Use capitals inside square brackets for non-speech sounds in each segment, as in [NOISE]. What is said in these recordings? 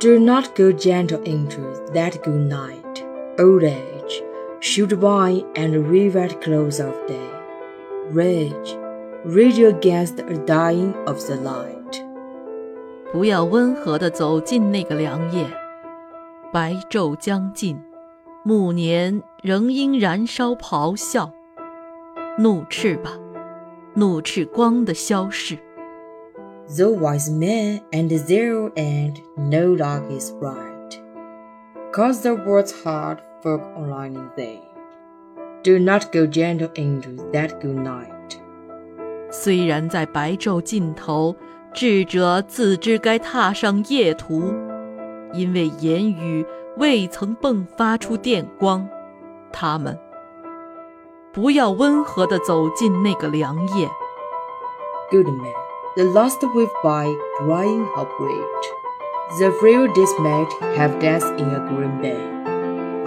Do not go gentle into that good night. Old age should by and reeve at close of day. Rage, rage against a dying of the light. 不要温和地走进那个良夜，白昼将近，暮年仍因燃烧咆哮。怒斥吧，怒斥光的消逝。 Though wise men and zero and no luck is bright, cause the world's hard folk online in thee. Do not go gentle into that good night. 虽然在白昼尽头，智者自知该踏上夜途，因为言语未曾迸发出电光，他们不要温和地走进那个良夜。Good man, the last wave by drying up rage. The frail dismayed have death in a green bay.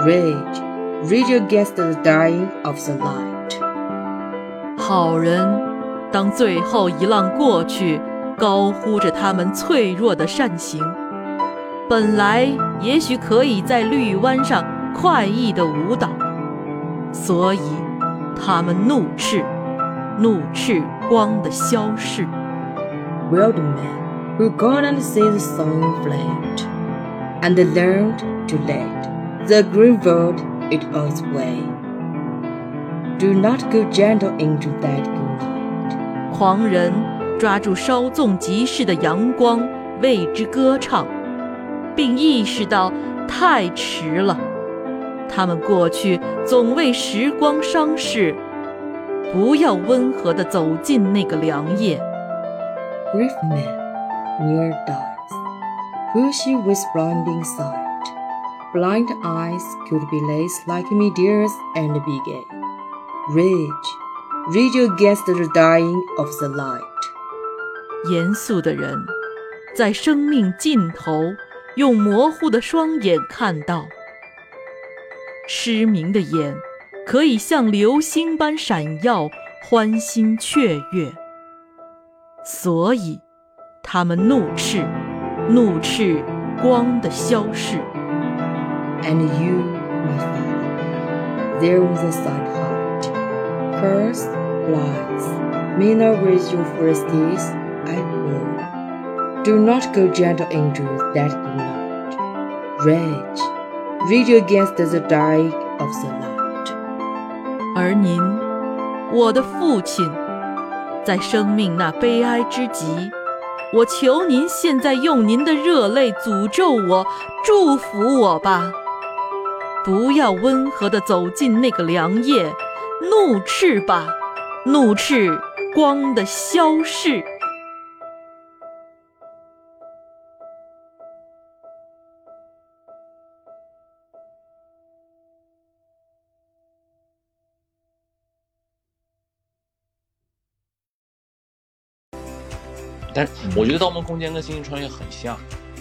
Rage, rage against the dying of the light. 好人，当最后一浪过去，高呼着他们脆弱的善行，本来也许可以在绿湾上快意的舞蹈，所以他们怒斥，怒斥光的消逝。Wild man who gone and see the sun flamed and learned to let the green world it on its way. Do not go gentle into that good night. 狂人抓住稍纵即逝的阳光，为之歌唱，并意识到太迟了。他们过去总为时光伤逝，不要温和地走进那个良夜。Grief man near dies, push you with blinding sight. Blind eyes could be laced like meteors and be gay. Rage, rage against the dying of the light. 严肃的人，在生命尽头，用模糊的双眼看到；失明的眼，可以像流星般闪耀，欢欣雀跃。 所以，他们怒斥，怒斥光的消逝。 And you, my father, there was a sad heart. Curse, lies, may not raise your first days, I will. Do not go gentle into that good night. Rage, rage against the dying of the light. 而您，我的父亲， 在生命那悲哀之极，我求您现在用您的热泪诅咒我，祝福我吧！不要温和地走进那个凉夜，怒斥吧，怒斥光的消逝。但是我觉得《盗梦空间》跟《星际穿越》很像，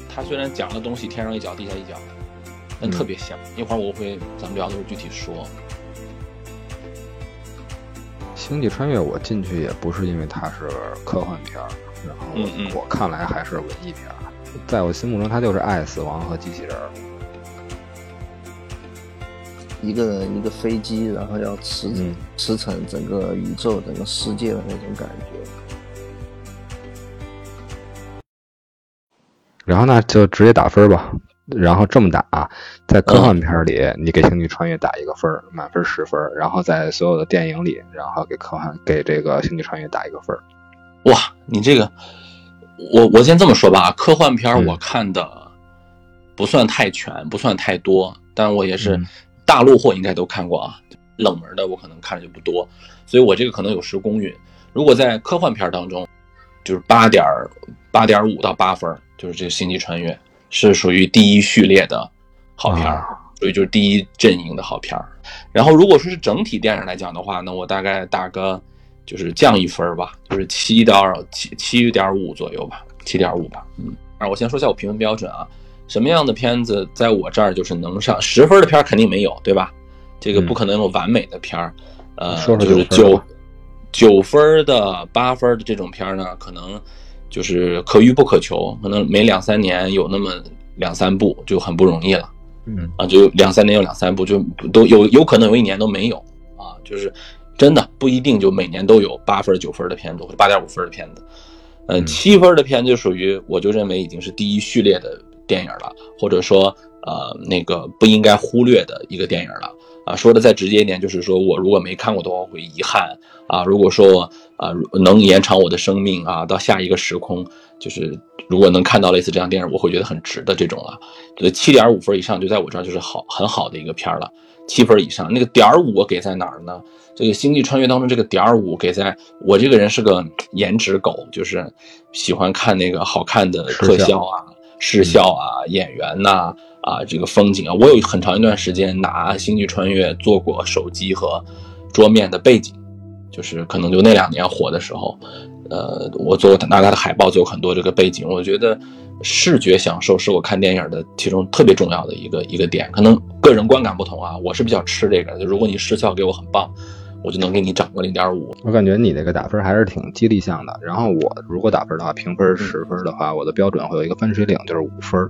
它虽然讲的东西天上一脚地下一脚的，但特别像。一会儿我会咱们聊的时候具体说。《星际穿越》我进去也不是因为它是科幻片儿，然后嗯嗯我看来还是文艺片儿。在我心目中，它就是爱、死亡和机器人儿。一个人一个飞机，然后要驰嗯驰骋整个宇宙、整个世界的那种感觉。然后呢，就直接打分吧。然后这么打，在科幻片里，你给《星际穿越》打一个分儿，满分十分；然后在所有的电影里，然后给科幻给这个《星际穿越》打一个分儿。哇，你这个，我我先这么说吧，科幻片我看的不算太全，不算太多，但我也是嗯大陆货应该都看过啊，冷门的我可能看的就不多，所以我这个可能有失公允。如果在科幻片当中，就是八点八点五到八分儿，就是这个《星际穿越》是属于第一序列的好片儿，啊所以就是第一阵营的好片儿。然后如果说是整体电影来讲的话，那我大概打个就是降一分儿吧，就是七到七七点五左右吧，七点五吧。嗯，啊，我先说一下我评分标准啊，什么样的片子在我这儿就是能上十分的片儿肯定没有，对吧？这个不可能有完美的片儿，呃，说说就是九九分的、八分的这种片儿呢，可能就是可遇不可求，可能每两三年有那么两三部就很不容易了嗯啊，就两三年有两三部，就都有有可能有一年都没有啊，就是真的不一定就每年都有八分九分的片子或者八点五分的片子，呃，嗯七分的片子就属于我就认为已经是第一序列的电影了，或者说呃那个不应该忽略的一个电影了。啊，说的再直接一点，就是说我如果没看过的话，我会遗憾啊。如果说我啊能延长我的生命啊，到下一个时空，就是如果能看到类似这样电影，我会觉得很值的这种啊。这七点五分以上，就在我这儿就是好很好的一个片儿了。七分以上，那个点儿五我给在哪儿呢？这个《星际穿越》当中这个点儿五给在我这个人是个颜值狗，就是喜欢看那个好看的特效啊、视效啊、演员呐、啊，啊这个风景啊，我有很长一段时间拿《星际穿越》做过手机和桌面的背景，就是可能就那两年火的时候，呃，我做过拿它的海报做很多这个背景，我觉得视觉享受是我看电影的其中特别重要的一个一个点，可能个人观感不同啊，我是比较吃这个，就如果你视效给我很棒。我就能给你涨个零点五。我感觉你这个打分还是挺激励向的。然后我如果打分的话，评分十分的话，我的标准会有一个分水岭，就是五分。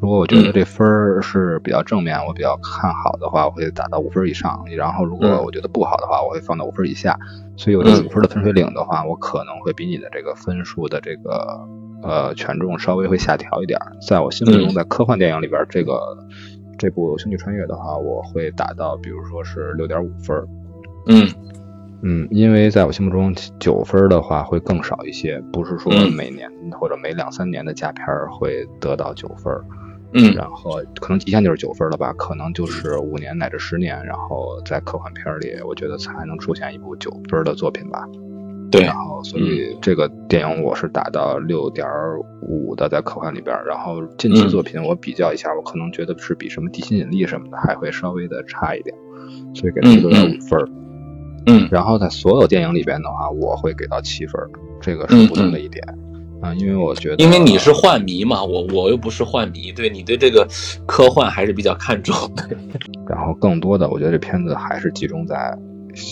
如果我觉得这分是比较正面，我比较看好的话，我会打到五分以上。然后如果我觉得不好的话，我会放到五分以下。所以我这五分的分水岭的话，我可能会比你的这个分数的这个呃权重稍微会下调一点。在我心目中，在科幻电影里边，这个这部《星际穿越》的话，我会打到比如说是六点五分。嗯嗯，因为在我心目中，九分的话会更少一些，不是说每年或者每两三年的佳片会得到九分。嗯，然后可能极限就是九分了吧，可能就是五年乃至十年，然后在科幻片里，我觉得才能出现一部九分的作品吧。对，然后所以这个电影我是打到六点五的，在科幻里边。然后近期作品我比较一下，我可能觉得是比什么地心引力什么的还会稍微的差一点，所以给它六点五分。嗯，然后在所有电影里边的话，我会给到七分，这个是不同的一点。啊，因为我觉得，因为你是幻迷嘛，我我又不是幻迷，对你对这个科幻还是比较看重的。[LAUGHS] 然后更多的，我觉得这片子还是集中在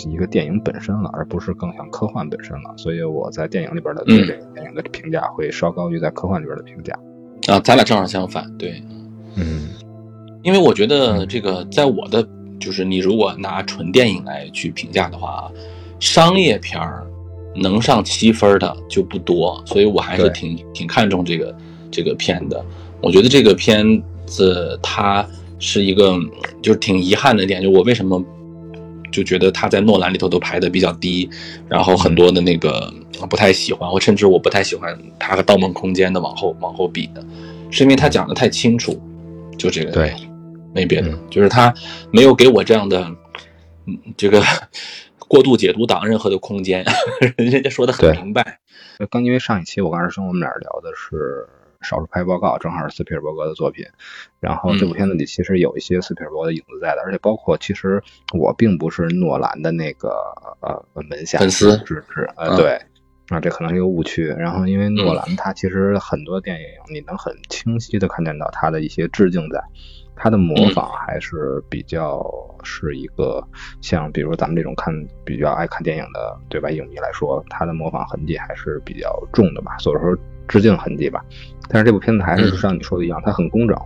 一个电影本身了，而不是更像科幻本身了。所以我在电影里边的对这个电影的评价会稍高于在科幻里边的评价。啊，咱俩正好相反，对，嗯，因为我觉得这个在我的就是你如果拿纯电影来去评价的话，商业片儿。能上七分的就不多，所以我还是挺挺看重这个这个片的。我觉得这个片子它是一个就是挺遗憾的点，就我为什么就觉得它在诺兰里头都排的比较低，然后很多的那个不太喜欢，我甚至我不太喜欢它和《盗梦空间》的往后往后比的，是因为他讲的太清楚，就这个对，没别的，就是他没有给我这样的嗯这个。[LAUGHS] 过度解读党任何的空间，[LAUGHS] 人家说的很明白。刚因为上一期我跟二师兄我们俩聊的是《少数派报告》，正好是斯皮尔伯格的作品。然后这部片子里其实有一些斯皮尔伯格的影子在的，而且包括其实我并不是诺兰的那个呃门下粉丝，是是呃对。啊，这可能是一个误区。然后，因为诺兰他其实很多电影你能很清晰的看见到他的一些致敬在。他的模仿还是比较是一个像，比如咱们这种看比较爱看电影的对吧影迷来说，他的模仿痕迹还是比较重的吧，所以说致敬痕迹吧。但是这部片子还是像你说的一样，它很工整，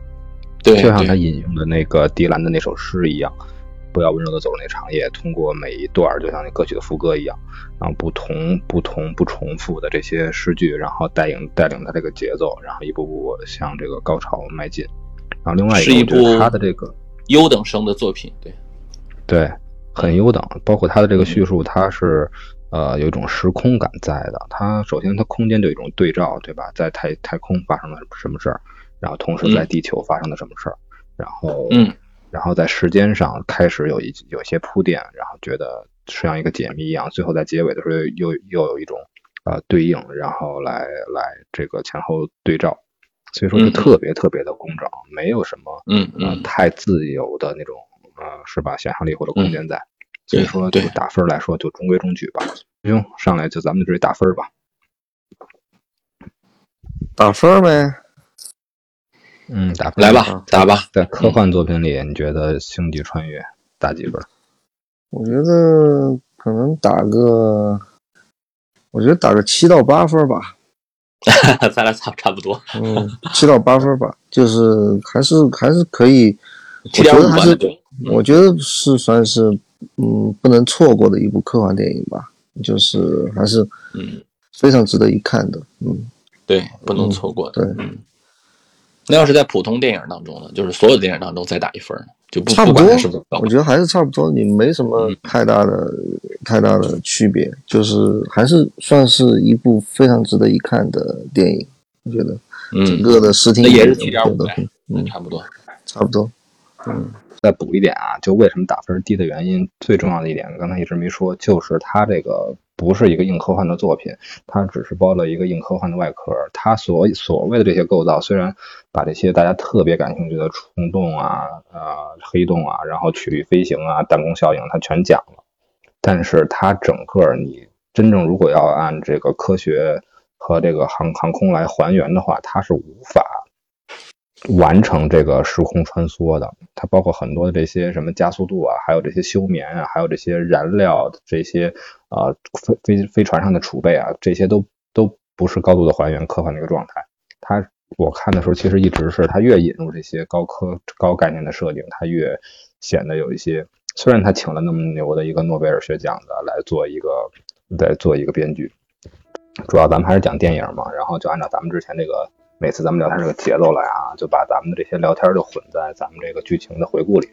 对，就像他引用的那个迪兰的那首诗一样，不要温柔的走入那长夜，通过每一段就像那歌曲的副歌一样，然后不同不同不重复的这些诗句，然后带领带领他这个节奏，然后一步步向这个高潮迈进。然后另外是一部他的这个优等生的作品，对，对，很优等。包括他的这个叙述，它是呃有一种时空感在的。它首先它空间就有一种对照，对吧？在太太空发生了什么事儿，然后同时在地球发生了什么事儿，然后嗯，然后在时间上开始有一有些铺垫，然后觉得像一个解谜一样，最后在结尾的时候又又有一种呃对应，然后来来这个前后对照。所以说，是特别特别的工整，嗯、没有什么嗯呃太自由的那种呃是吧想象力或者空间在。嗯、所以说，就打分来说，就中规中矩吧。行，上来就咱们就直接打分吧。打分呗。嗯，打分来吧，打吧。在科幻作品里，你觉得《星际穿越》打几分？我觉得可能打个，我觉得打个七到八分吧。咱俩差差不多，嗯，七到八分吧，就是还是还是可以，我觉得还是。我觉得是算是嗯不能错过的一部科幻电影吧，就是还是嗯，非常值得一看的，嗯，对，不能错过的。对，那要是在普通电影当中呢，就是所有电影当中再打一分呢，就不差不多不管它是不是高我觉得还是差不多，你没什么太大的、太大的区别，就是还是算是一部非常值得一看的电影。我觉得整嗯，个的视听也是我七点五嗯，差不多。差不多。嗯再补一点啊，就为什么打分低的原因，最重要的一点，刚才一直没说，就是它这个不是一个硬科幻的作品，它只是包了一个硬科幻的外壳。它所所谓的这些构造，虽然把这些大家特别感兴趣的虫洞啊、呃黑洞啊，然后曲率飞行啊、弹弓效应，它全讲了，但是它整个你真正如果要按这个科学和这个航航空来还原的话，它是无法完成这个时空穿梭的，它包括很多的这些什么加速度啊，还有这些休眠啊，还有这些燃料这些啊飞飞飞船上的储备啊，这些都都不是高度的还原科幻的一个状态。它我看的时候，其实一直是他越引入这些高科高概念的设定，他越显得有一些。虽然他请了那么牛的一个诺贝尔学奖的来做一个来做一个编剧，主要咱们还是讲电影嘛，然后就按照咱们之前这个每次咱们聊天这个节奏来啊，就把咱们的这些聊天就混在咱们这个剧情的回顾里。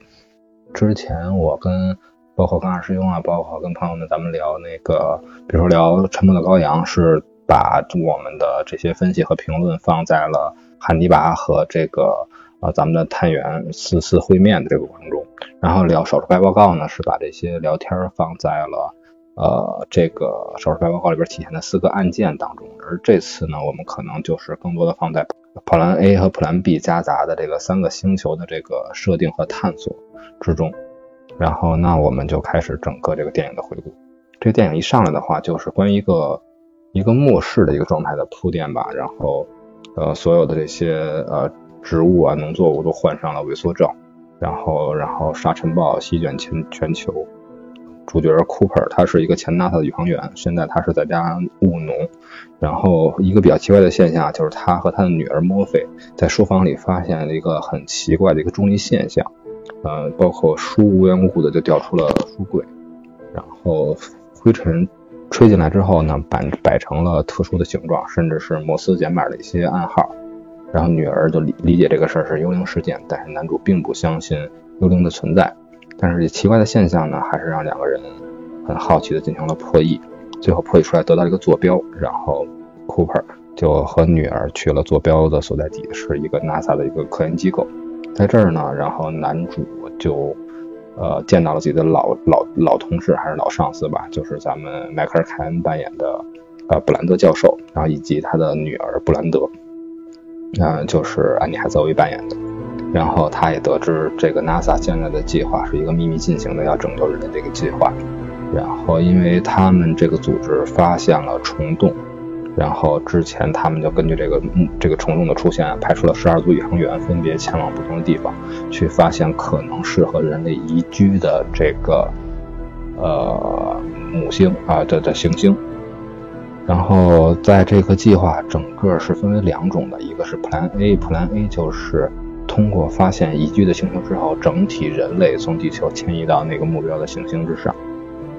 之前我跟包括跟二师兄啊，包括跟朋友们咱们聊那个，比如说聊《沉默的羔羊》，是把我们的这些分析和评论放在了汉尼拔和这个呃咱们的探员四次会面的这个过程中。然后聊少数派报告呢，是把这些聊天放在了呃这个少数派报告里边体现的四个案件当中，而这次呢，我们可能就是更多的放在 Plan A 和 Plan B 夹杂的这个三个星球的这个设定和探索之中。然后那我们就开始整个这个电影的回顾。这个电影一上来的话，就是关于一个一个末世的一个状态的铺垫吧。然后呃所有的这些呃植物啊农作物都患上了萎缩症。然后，然后沙尘暴席卷全全球。主角 Cooper 他是一个前 NASA 的宇航员，现在他是在家务农。然后一个比较奇怪的现象就是他和他的女儿 Murphy 在书房里发现了一个很奇怪的一个重力现象，呃，包括书无缘无故的就掉出了书柜，然后灰尘吹进来之后呢，摆摆成了特殊的形状，甚至是摩斯简码的一些暗号。然后女儿就理理解这个事儿是幽灵事件，但是男主并不相信幽灵的存在。但是这奇怪的现象呢，还是让两个人很好奇的进行了破译，最后破译出来得到一个坐标，然后 Cooper 就和女儿去了坐标的所在地，是一个 NASA 的一个科研机构。在这儿呢，然后男主就呃见到了自己的老老老同事还是老上司吧，就是咱们迈克尔凯恩扮演的呃布兰德教授，然后以及他的女儿布兰德。嗯，就是安妮海瑟薇扮演的。然后他也得知这个 NASA 现在的计划是一个秘密进行的要拯救人类这个计划。然后因为他们这个组织发现了虫洞，然后之前他们就根据这个嗯这个虫洞的出现，派出了十二组宇航员，分别前往不同的地方，去发现可能适合人类宜居的这个呃母星啊的的行星。然后在这个计划整个是分为两种的，一个是 Plan A，Plan A 就是通过发现宜居的星球之后，整体人类从地球迁移到那个目标的行星之上，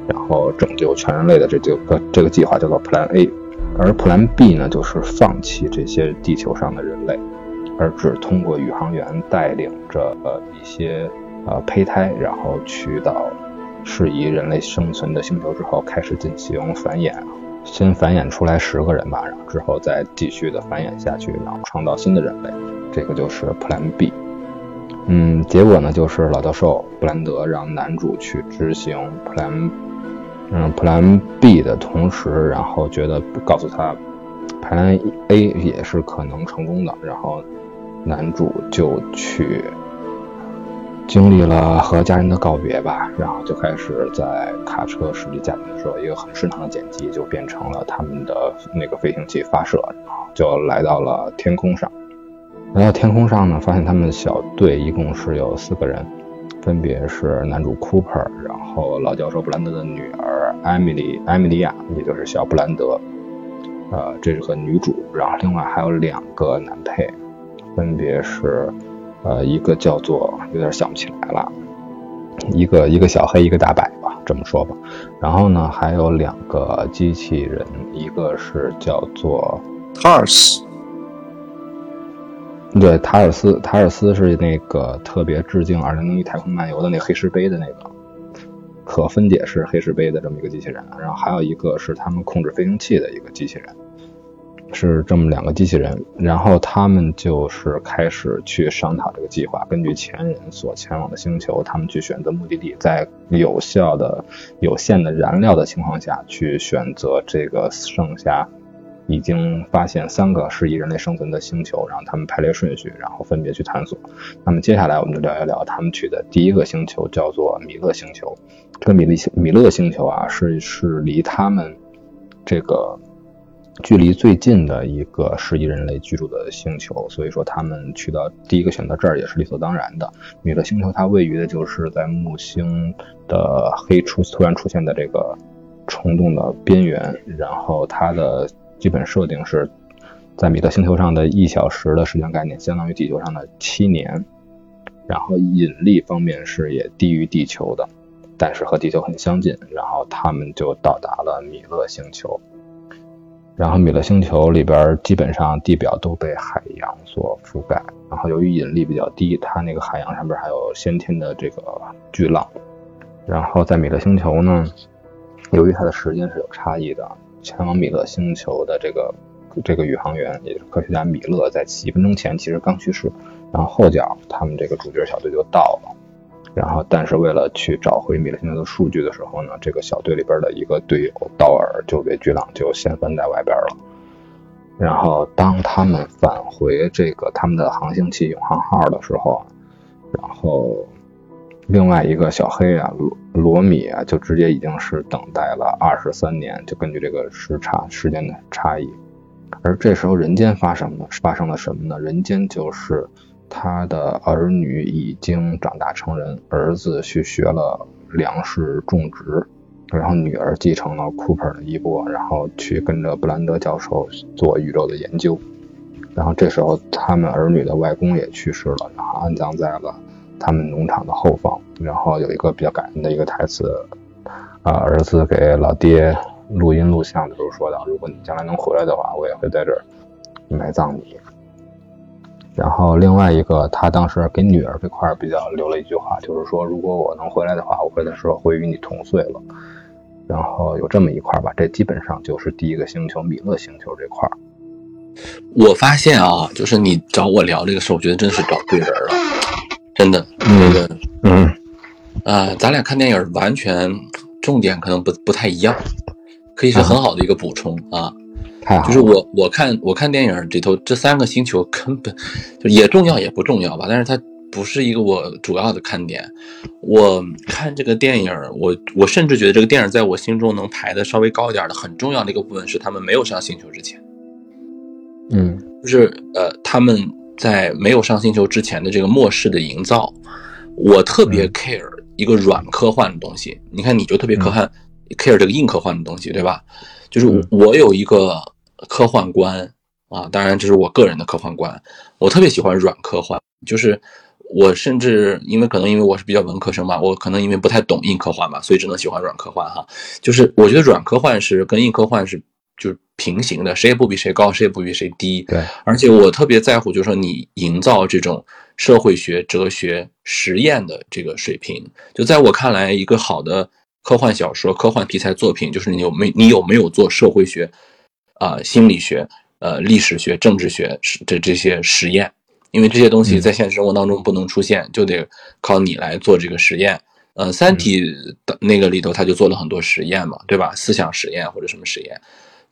然后拯救全人类的这这个这个计划叫做 Plan A。而 Plan B 呢，就是放弃这些地球上的人类，而只通过宇航员带领着呃一些呃胚胎，然后去到适宜人类生存的星球之后，开始进行繁衍。先繁衍出来十个人吧，然后之后再继续的繁衍下去，然后创造新的人类，这个就是 Plan B。嗯，结果呢就是老教授布兰德让男主去执行 Plan，嗯 Plan B 的同时，然后觉得告诉他 Plan A 也是可能成功的，然后男主就去。经历了和家人的告别吧，然后就开始在卡车驶离家庭的时候，一个很顺畅的剪辑就变成了他们的那个飞行器发射，然后就来到了天空上。来到天空上呢，发现他们小队一共是有四个人，分别是男主 Cooper，然后老教授布兰德的女儿艾米丽艾米莉亚，也就是小布兰德，呃，这是个女主，然后另外还有两个男配，分别是呃一个叫做有点想不起来了，一个一个小黑，一个大白吧，这么说吧。然后呢，还有两个机器人，一个是叫做 Tars，对塔尔斯，塔尔斯是那个特别致敬《二零零一太空漫游》的那个黑石碑的那个可分解式黑石碑的这么一个机器人，然后还有一个是他们控制飞行器的一个机器人，是这么两个机器人，然后他们就是开始去商讨这个计划，根据前人所前往的星球，他们去选择目的地，在有效的、有限的燃料的情况下去选择这个剩下。已经发现三个适宜人类生存的星球，然后他们排列顺序，然后分别去探索。那么接下来我们就聊一聊他们去的第一个星球，叫做米勒星球。这个米勒星米勒星球啊，是是离他们这个距离最近的一个适宜人类居住的星球，所以说他们去到第一个选择这儿也是理所当然的。米勒星球它位于的就是在木星的黑出突然出现的这个虫洞的边缘，然后它的。基本设定是在米勒星球上的一小时的时间概念，相当于地球上的七年。然后引力方面是也低于地球的，但是和地球很相近。然后他们就到达了米勒星球。然后米勒星球里边基本上地表都被海洋所覆盖。然后由于引力比较低，它那个海洋上边还有先天的这个巨浪。然后在米勒星球呢，由于它的时间是有差异的。前往米勒星球的这个这个宇航员，也就是科学家米勒，在几分钟前其实刚去世，然后后脚他们这个主角小队就到了，然后但是为了去找回米勒星球的数据的时候呢，这个小队里边的一个队友道尔就被巨浪就掀翻在外边了，然后当他们返回这个他们的航行器永航号的时候，然后。另外一个小黑啊，罗罗米啊，就直接已经是等待了二十三年，就根据这个时差时间的差异。而这时候人间发生了发生了什么呢？人间就是他的儿女已经长大成人，儿子去学了粮食种植，然后女儿继承了库珀的衣钵，然后去跟着布兰德教授做宇宙的研究。然后这时候他们儿女的外公也去世了，然后安葬在了。他们农场的后方，然后有一个比较感人的一个台词，啊，儿子给老爹录音录像的时候说道：“如果你将来能回来的话，我也会在这儿埋葬你。”然后另外一个，他当时给女儿这块比较留了一句话，就是说：“如果我能回来的话，我会的时候会与你同岁了。”然后有这么一块吧，这基本上就是第一个星球米勒星球这块。我发现啊，就是你找我聊这个事，我觉得真是找对人了。真的，那个，嗯，啊，咱俩看电影完全重点可能不不太一样，可以是很好的一个补充啊。就是我我看我看电影里头这三个星球根本就也重要也不重要吧，但是它不是一个我主要的看点。我看这个电影，我我甚至觉得这个电影在我心中能排的稍微高一点的很重要的一个部分是他们没有上星球之前，嗯，就是呃他们。在没有上星球之前的这个末世的营造，我特别 care 一个软科幻的东西。你看，你就特别科幻，care 这个硬科幻的东西，对吧？就是我有一个科幻观啊，当然这是我个人的科幻观。我特别喜欢软科幻，就是我甚至因为可能因为我是比较文科生嘛，我可能因为不太懂硬科幻嘛，所以只能喜欢软科幻哈。就是我觉得软科幻是跟硬科幻是。就是平行的，谁也不比谁高，谁也不比谁低。对，而且我特别在乎，就是说你营造这种社会学、哲学实验的这个水平。就在我看来，一个好的科幻小说、科幻题材作品，就是你有没你有没有做社会学、啊心理学、呃历史学、政治学这这些实验？因为这些东西在现实生活当中不能出现，就得靠你来做这个实验。呃，《三体》的那个里头，他就做了很多实验嘛，对吧？思想实验或者什么实验。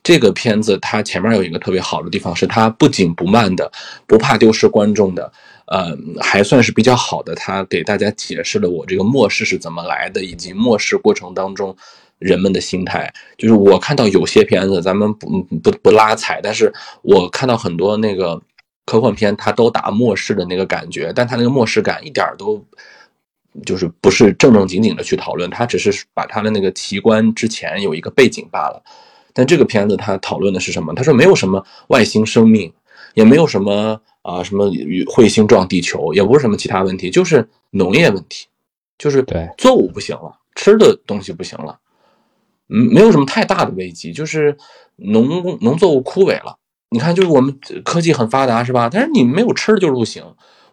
这个片子它前面有一个特别好的地方，是它不紧不慢的，不怕丢失观众的，呃，还算是比较好的。它给大家解释了我这个末世是怎么来的，以及末世过程当中人们的心态。就是我看到有些片子，咱们不不不拉踩，但是我看到很多那个科幻片，它都打末世的那个感觉，但它那个末世感一点都就是不是正正经经的去讨论，它只是把它的那个奇观之前有一个背景罢了。但这个片子它讨论的是什么？他说没有什么外星生命，也没有什么啊什么与彗星撞地球，也不是什么其他问题，就是农业问题，就是对作物不行了，吃的东西不行了，嗯，没有什么太大的危机，就是农农作物枯萎了。你看，就是我们科技很发达，是吧？但是你没有吃的就是不行。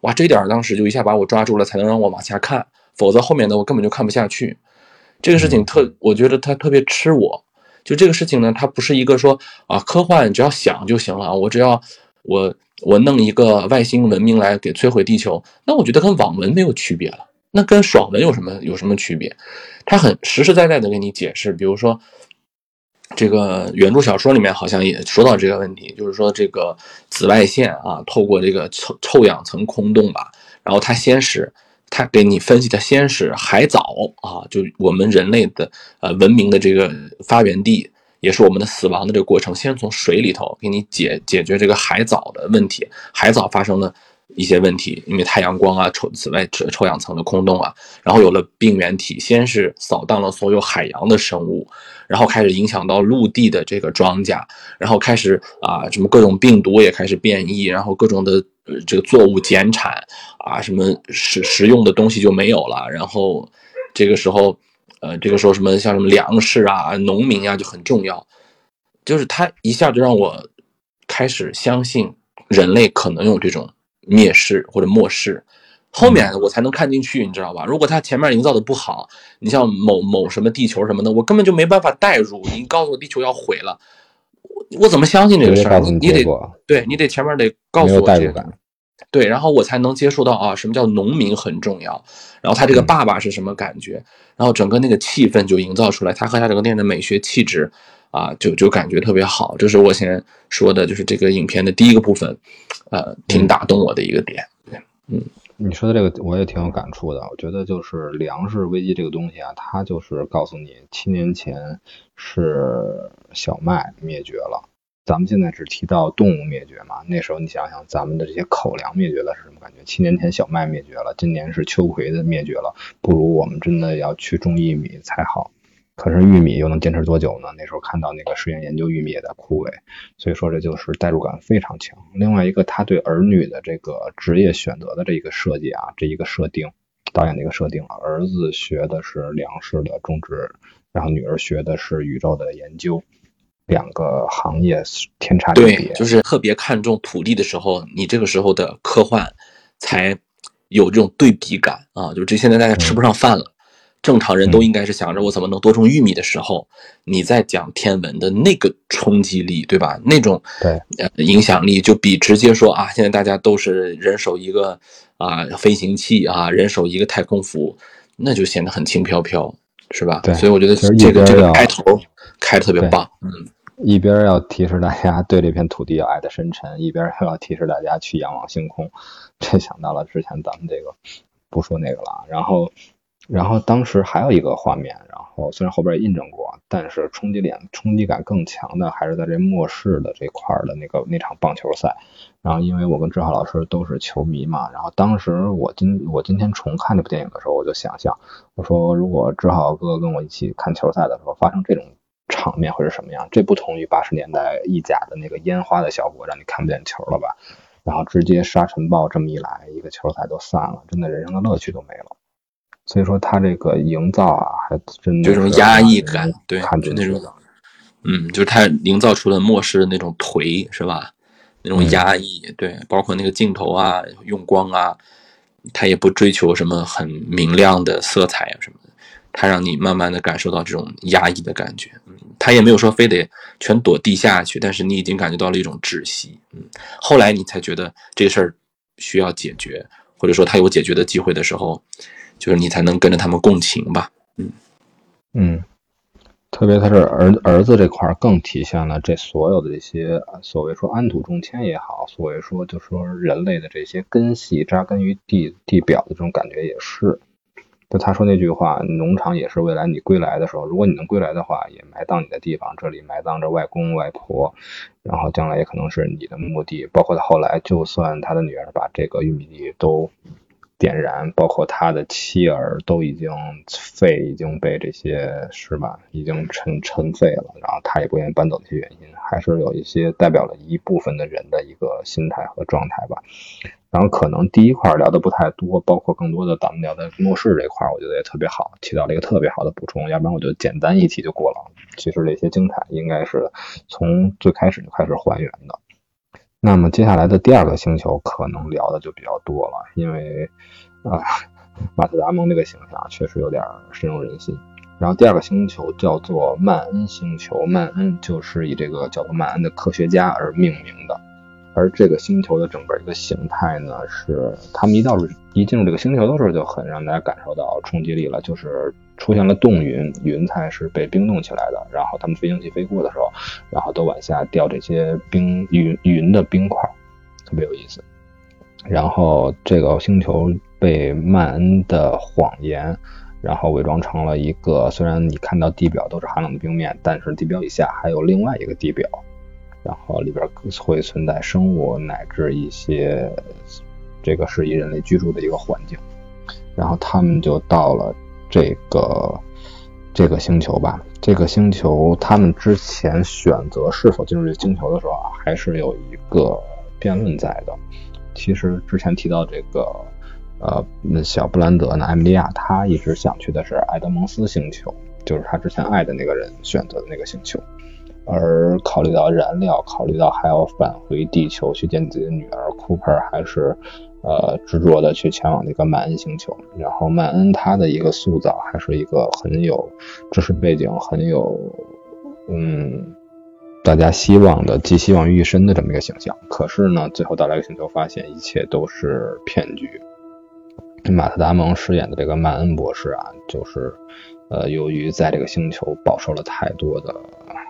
哇，这点儿当时就一下把我抓住了，才能让我往下看，否则后面的我根本就看不下去。这个事情特，我觉得它特别吃我。就这个事情呢，它不是一个说啊科幻只要想就行了啊，我只要我我弄一个外星文明来给摧毁地球，那我觉得跟网文没有区别了。那跟爽文有什么有什么区别？它很实实在在的给你解释，比如说。这个原著小说里面好像也说到这个问题，就是说这个紫外线啊，透过这个臭臭氧层空洞吧，然后它先是它给你分析的先是海藻啊，就我们人类的呃文明的这个发源地，也是我们的死亡的这个过程，先从水里头给你解解决这个海藻的问题，海藻发生的一些问题，因为太阳光啊、臭紫外臭臭氧层的空洞啊，然后有了病原体，先是扫荡了所有海洋的生物。然后开始影响到陆地的这个庄稼，然后开始啊，什么各种病毒也开始变异，然后各种的呃这个作物减产啊，什么食食用的东西就没有了，然后这个时候，呃，这个时候什么像什么粮食啊、农民啊就很重要，就是他一下就让我开始相信人类可能有这种蔑视或者漠视。后面我才能看进去，你知道吧？如果他前面营造的不好，你像某某什么地球什么的，我根本就没办法代入。你告诉我地球要毁了，我我怎么相信这个事儿？你你得对你得前面得告诉我这个，对，然后我才能接触到啊，什么叫农民很重要。然后他这个爸爸是什么感觉？然后整个那个气氛就营造出来，他和他整个电影的美学气质啊，就就感觉特别好。这是我先说的，就是这个影片的第一个部分，呃，挺打动我的一个点。对，嗯。你说的这个我也挺有感触的，我觉得就是粮食危机这个东西啊，它就是告诉你，七年前是小麦灭绝了，咱们现在只提到动物灭绝嘛，那时候你想想，咱们的这些口粮灭绝了是什么感觉？七年前小麦灭绝了，今年是秋葵的灭绝了，不如我们真的要去种玉米才好。可是玉米又能坚持多久呢？那时候看到那个实验研究玉米也在枯萎，所以说这就是代入感非常强。另外一个，他对儿女的这个职业选择的这一个设计啊，这一个设定，导演的一个设定啊，儿子学的是粮食的种植，然后女儿学的是宇宙的研究，两个行业天差地别。对，就是特别看重土地的时候，你这个时候的科幻才有这种对比感啊，就是这现在大家吃不上饭了。正常人都应该是想着我怎么能多种玉米的时候，你在讲天文的那个冲击力，对吧？那种对影响力就比直接说啊，现在大家都是人手一个啊飞行器啊，人手一个太空服，那就显得很轻飘飘，是吧？对，所以我觉得这个这个开头开的特别棒，嗯，一边要提示大家对这片土地要爱的深沉，一边还要提示大家去仰望星空，这想到了之前咱们这个不说那个了，然后。然后当时还有一个画面，然后虽然后边印证过，但是冲击点冲击感更强的还是在这末世的这块的那个那场棒球赛。然后因为我跟志浩老师都是球迷嘛，然后当时我今我今天重看这部电影的时候，我就想象，我说如果志浩哥跟我一起看球赛的时候发生这种场面会是什么样？这不同于八十年代意甲的那个烟花的效果，让你看不见球了吧？然后直接沙尘暴这么一来，一个球赛都散了，真的人生的乐趣都没了。所以说他这个营造啊，还真的这种压抑感，对，就那种，嗯，就是他营造出了末世的那种颓，是吧？那种压抑，对，包括那个镜头啊，用光啊，他也不追求什么很明亮的色彩啊什么的，他让你慢慢的感受到这种压抑的感觉，嗯，他也没有说非得全躲地下去，但是你已经感觉到了一种窒息，嗯，后来你才觉得这个事儿需要解决，或者说他有解决的机会的时候。就是你才能跟着他们共情吧，嗯嗯，特别他是儿儿子这块儿更体现了这所有的这些所谓说安土重迁也好，所谓说就说人类的这些根系扎根于地地表的这种感觉也是。就他说那句话，农场也是未来你归来的时候，如果你能归来的话，也埋葬你的地方，这里埋葬着外公外婆，然后将来也可能是你的墓地。包括他后来，就算他的女儿把这个玉米地都。点燃，包括他的妻儿都已经肺已经被这些是吧，已经尘尘废了，然后他也不愿意搬走的一些原因，还是有一些代表了一部分的人的一个心态和状态吧。然后可能第一块聊的不太多，包括更多的咱们聊的末世这块，我觉得也特别好，起到了一个特别好的补充。要不然我就简单一提就过了。其实这些精彩应该是从最开始就开始还原的。那么接下来的第二个星球可能聊的就比较多了，因为啊，马特·达蒙这个形象确实有点深入人心。然后第二个星球叫做曼恩星球，曼恩就是以这个叫做曼恩的科学家而命名的。而这个星球的整个一个形态呢，是他们一到一进入这个星球的时候就很让大家感受到冲击力了，就是出现了冻云，云彩是被冰冻起来的，然后他们飞行器飞过的时候，然后都往下掉这些冰云云的冰块，特别有意思。然后这个星球被曼恩的谎言，然后伪装成了一个虽然你看到地表都是寒冷的冰面，但是地表以下还有另外一个地表。然后里边会存在生物乃至一些这个适宜人类居住的一个环境，然后他们就到了这个这个星球吧。这个星球他们之前选择是否进入这个星球的时候啊，还是有一个辩论在的。其实之前提到这个呃小布兰德呢，艾米莉亚，她一直想去的是埃德蒙斯星球，就是她之前爱的那个人选择的那个星球。而考虑到燃料，考虑到还要返回地球去见自己的女儿，库珀还是呃执着的去前往那个曼恩星球。然后曼恩他的一个塑造还是一个很有知识背景、很有嗯大家希望的寄希望于一身的这么一个形象。可是呢，最后到来个星球，发现一切都是骗局。马特·达蒙饰演的这个曼恩博士啊，就是呃由于在这个星球饱受了太多的。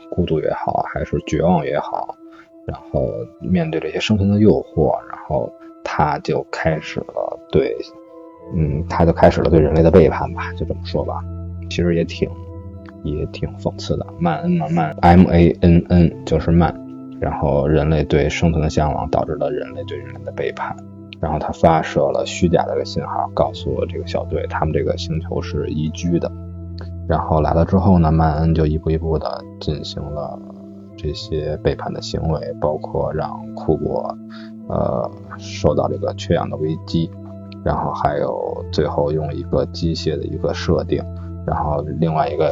孤独也好，还是绝望也好，然后面对这些生存的诱惑，然后他就开始了对，嗯，他就开始了对人类的背叛吧，就这么说吧。其实也挺，也挺讽刺的。曼恩嘛，曼 M A N N 就是曼，然后人类对生存的向往导致了人类对人类的背叛，然后他发射了虚假的个信号，告诉这个小队，他们这个星球是宜居的。然后来了之后呢，曼恩就一步一步的进行了这些背叛的行为，包括让库珀呃受到这个缺氧的危机，然后还有最后用一个机械的一个设定，然后另外一个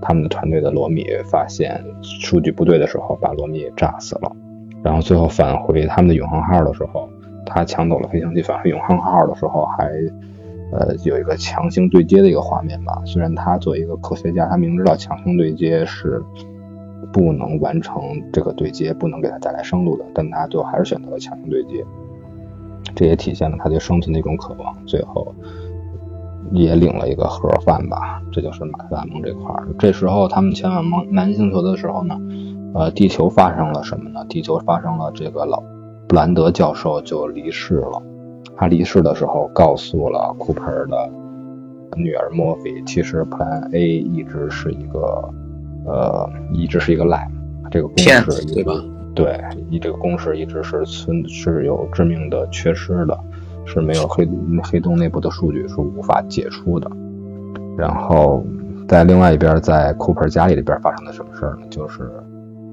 他们的团队的罗米发现数据不对的时候，把罗米炸死了，然后最后返回他们的永恒号的时候，他抢走了飞行器返回永恒号的时候还。呃，有一个强行对接的一个画面吧。虽然他作为一个科学家，他明知道强行对接是不能完成这个对接，不能给他带来生路的，但他最后还是选择了强行对接。这也体现了他对生存的一种渴望。最后也领了一个盒饭吧。这就是马特·达蒙这块。这时候他们前往蒙南星球的时候呢，呃，地球发生了什么呢？地球发生了这个老布兰德教授就离世了。他离世的时候告诉了库珀的女儿莫菲，其实 Plan A 一直是一个，呃，一直是一个 lie，这个公式对吧？对，你这个公式一直是存是有致命的缺失的，是没有黑黑洞内部的数据是无法解除的。然后在另外一边，在库珀家里里边发生的什么事儿呢？就是，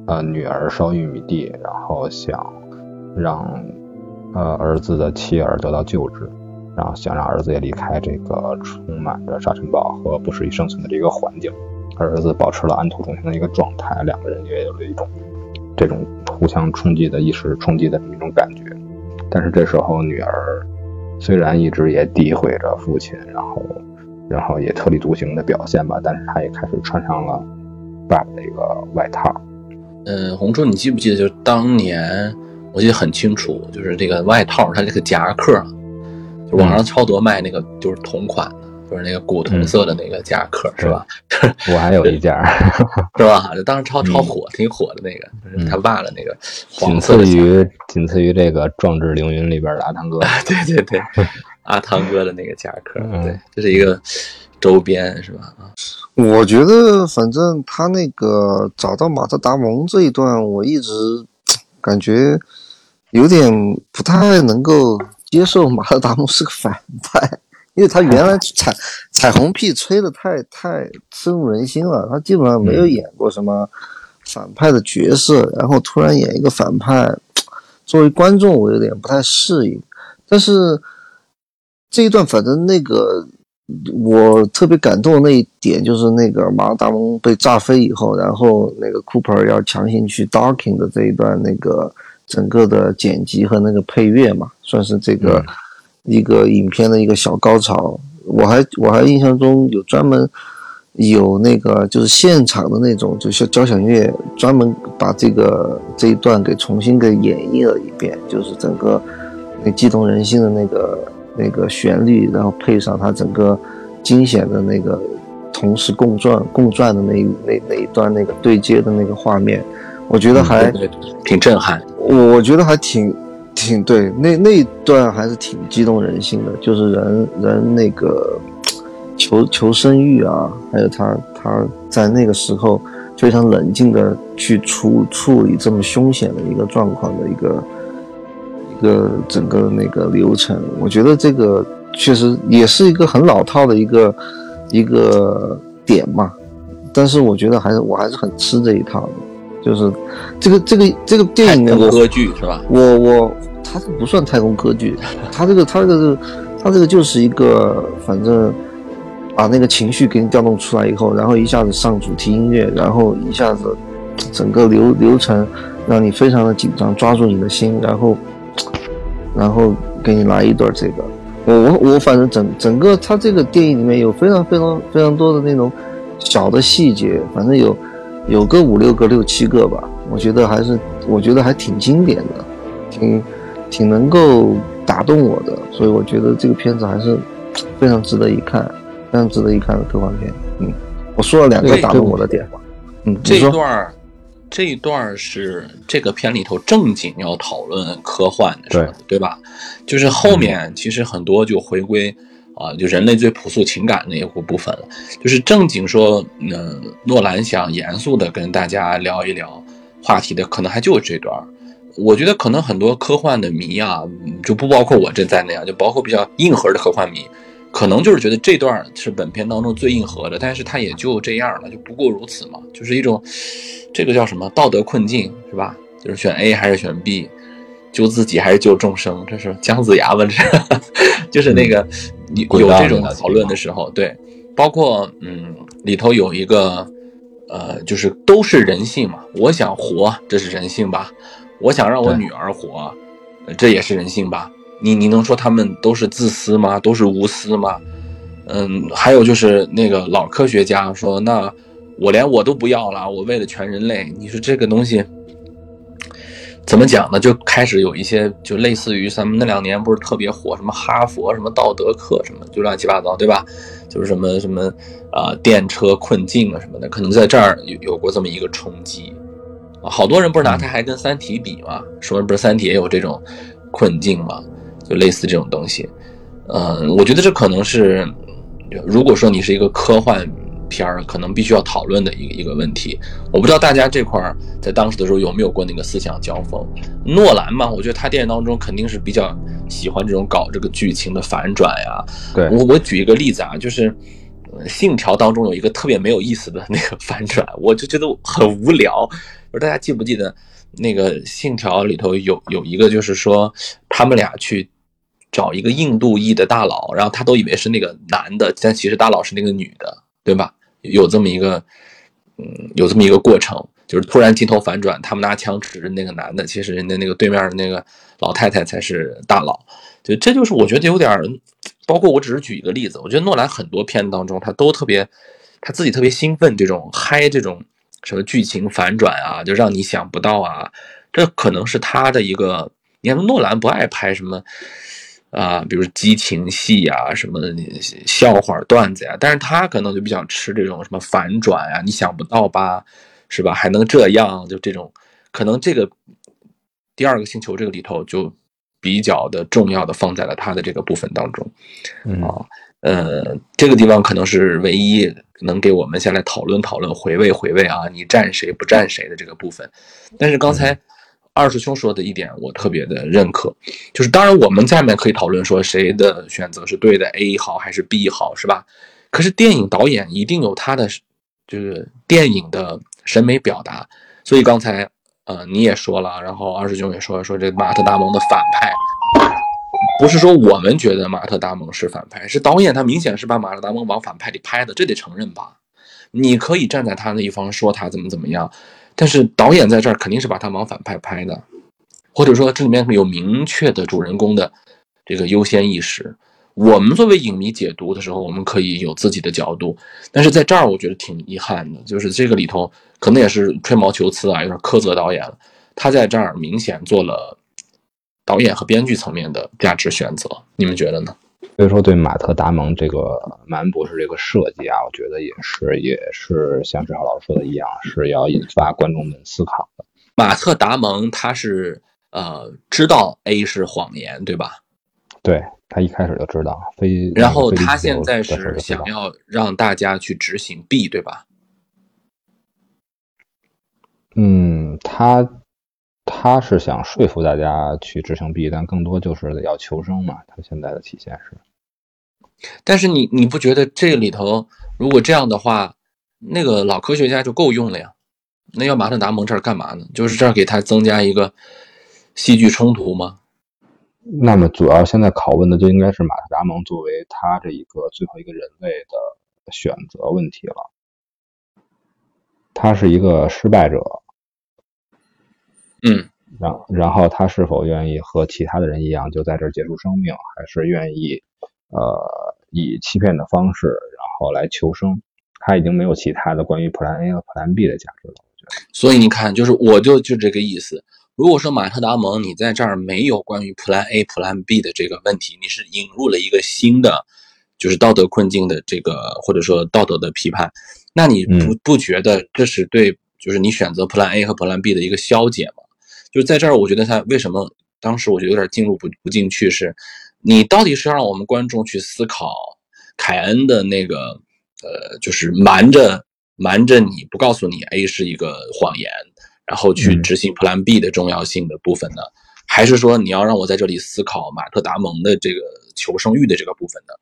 呃，女儿烧玉米地，然后想让。呃，儿子的妻儿得到救治，然后想让儿子也离开这个充满着沙尘暴和不适宜生存的这个环境。儿子保持了安土重新的一个状态，两个人也有了一种这种互相冲击的意识冲击的这么一种感觉。但是这时候，女儿虽然一直也诋毁着父亲，然后然后也特立独行的表现吧，但是她也开始穿上了爸爸的一个外套。嗯，红叔，你记不记得就当年？我记得很清楚，就是这个外套，它这个夹克，就网上超多卖那个，就是同款的，就是那个古铜色的那个夹克，是吧？[LAUGHS] 我还有一件，是吧？就当时超超火，挺火的那个，就是他爸的那个，仅次于仅次于这个《壮志凌云》里边的阿汤哥，对对对，阿汤哥的那个夹克，对，这是一个周边，是吧？啊，我觉得反正他那个找到马特·达蒙这一段，我一直感觉。有点不太能够接受马特达蒙是个反派，因为他原来彩彩虹屁吹的太太深入人心了，他基本上没有演过什么反派的角色，然后突然演一个反派，作为观众我有点不太适应。但是这一段反正那个我特别感动的那一点就是那个马特达蒙被炸飞以后，然后那个 Cooper 要强行去 Darking 的这一段那个。整个的剪辑和那个配乐嘛，算是这个一个影片的一个小高潮。我还我还印象中有专门有那个就是现场的那种，就是交响乐专门把这个这一段给重新给演绎了一遍，就是整个那激动人心的那个那个旋律，然后配上它整个惊险的那个同时共转共转的那那那一段那个对接的那个画面。我觉得还挺震撼，我我觉得还挺挺对，那那一段还是挺激动人心的，就是人人那个求求生欲啊，还有他他在那个时候非常冷静的去处处理这么凶险的一个状况的一个一个整个那个流程，我觉得这个确实也是一个很老套的一个一个点嘛，但是我觉得还是我还是很吃这一套的。就是这个这个这个电影的歌剧是吧？我我它这不算太空歌剧，[LAUGHS] 它这个它这个它这个就是一个反正把那个情绪给你调动出来以后，然后一下子上主题音乐，然后一下子整个流流程让你非常的紧张，抓住你的心，然后然后给你来一段这个。我我我反正整整个他这个电影里面有非常非常非常多的那种小的细节，反正有。有个五六个、六七个吧，我觉得还是，我觉得还挺经典的，挺挺能够打动我的，所以我觉得这个片子还是非常值得一看，非常值得一看的科幻片。嗯，我说了两个打动我的点吧。嗯，这一段这一段是这个片里头正经要讨论科幻的，对对吧？就是后面其实很多就回归。啊，就人类最朴素情感那一部部分了，就是正经说，嗯，诺兰想严肃的跟大家聊一聊话题的，可能还就这段。我觉得可能很多科幻的迷啊，就不包括我这在内啊，就包括比较硬核的科幻迷，可能就是觉得这段是本片当中最硬核的，但是它也就这样了，就不过如此嘛，就是一种这个叫什么道德困境是吧？就是选 A 还是选 B，救自己还是救众生？这是姜子牙问这，[LAUGHS] 就是那个。有这种讨论的时候，对，包括嗯，里头有一个，呃，就是都是人性嘛。我想活，这是人性吧？我想让我女儿活，这也是人性吧？你你能说他们都是自私吗？都是无私吗？嗯，还有就是那个老科学家说，那我连我都不要了，我为了全人类。你说这个东西。怎么讲呢？就开始有一些，就类似于咱们那两年不是特别火，什么哈佛什么道德课什么，就乱七八糟，对吧？就是什么什么啊，电车困境啊什么的，可能在这儿有有过这么一个冲击啊。好多人不是拿它还跟《三体》比吗？说不是《三体》也有这种困境嘛？就类似这种东西。嗯，我觉得这可能是，如果说你是一个科幻。片儿可能必须要讨论的一个一个问题，我不知道大家这块儿在当时的时候有没有过那个思想交锋。诺兰嘛，我觉得他电影当中肯定是比较喜欢这种搞这个剧情的反转呀。对我我举一个例子啊，就是《信条》当中有一个特别没有意思的 [LAUGHS] 那个反转，我就觉得很无聊。不是大家记不记得那个《信条》里头有有一个，就是说他们俩去找一个印度裔的大佬，然后他都以为是那个男的，但其实大佬是那个女的，对吧？有这么一个，嗯，有这么一个过程，就是突然镜头反转，他们拿枪指着那个男的，其实人家那个对面的那个老太太才是大佬。就这就是我觉得有点，包括我只是举一个例子，我觉得诺兰很多片子当中他都特别，他自己特别兴奋，这种嗨，这种什么剧情反转啊，就让你想不到啊，这可能是他的一个。你看诺兰不爱拍什么。啊，比如激情戏呀，什么笑话段子呀，但是他可能就比较吃这种什么反转呀，你想不到吧，是吧？还能这样，就这种，可能这个第二个星球这个里头就比较的重要的放在了他的这个部分当中，啊，呃，这个地方可能是唯一能给我们先来讨论讨论、回味回味啊，你站谁不站谁的这个部分。但是刚才。二师兄说的一点，我特别的认可，就是当然我们下面可以讨论说谁的选择是对的，A 好还是 B 好，是吧？可是电影导演一定有他的就是电影的审美表达，所以刚才呃你也说了，然后二师兄也说了说这马特·达蒙的反派，不是说我们觉得马特·达蒙是反派，是导演他明显是把马特·达蒙往反派里拍的，这得承认吧？你可以站在他那一方说他怎么怎么样。但是导演在这儿肯定是把他往反派拍的，或者说这里面有明确的主人公的这个优先意识。我们作为影迷解读的时候，我们可以有自己的角度。但是在这儿，我觉得挺遗憾的，就是这个里头可能也是吹毛求疵啊，有点苛责导演了。他在这儿明显做了导演和编剧层面的价值选择，你们觉得呢？所以说，对马特·达蒙这个蛮博士这个设计啊，我觉得也是，也是像志豪老师说的一样，是要引发观众们思考的。马特·达蒙他是呃知道 A 是谎言，对吧？对他一开始就知道，非然后他现在是想要让大家去执行 B，对吧？嗯，他。他是想说服大家去执行 B，但更多就是要求生嘛。他现在的体现是，但是你你不觉得这里头如果这样的话，那个老科学家就够用了呀？那要马特达蒙这儿干嘛呢？就是这儿给他增加一个戏剧冲突吗？那么主要现在拷问的就应该是马特达蒙作为他这一个最后一个人类的选择问题了。他是一个失败者。嗯，然然后他是否愿意和其他的人一样，就在这儿结束生命，还是愿意呃以欺骗的方式，然后来求生？他已经没有其他的关于 Plan A 和 Plan B 的价值了，我觉得。所以你看，就是我就就这个意思。如果说马特达蒙你在这儿没有关于 Plan A、Plan B 的这个问题，你是引入了一个新的就是道德困境的这个或者说道德的批判，那你不不觉得这是对就是你选择 Plan A 和 Plan B 的一个消解吗？就在这儿，我觉得他为什么当时我就有点进入不不进去，是你到底是要让我们观众去思考凯恩的那个呃，就是瞒着瞒着你不告诉你 A 是一个谎言，然后去执行 Plan B 的重要性的部分呢？还是说你要让我在这里思考马特达蒙的这个求生欲的这个部分呢？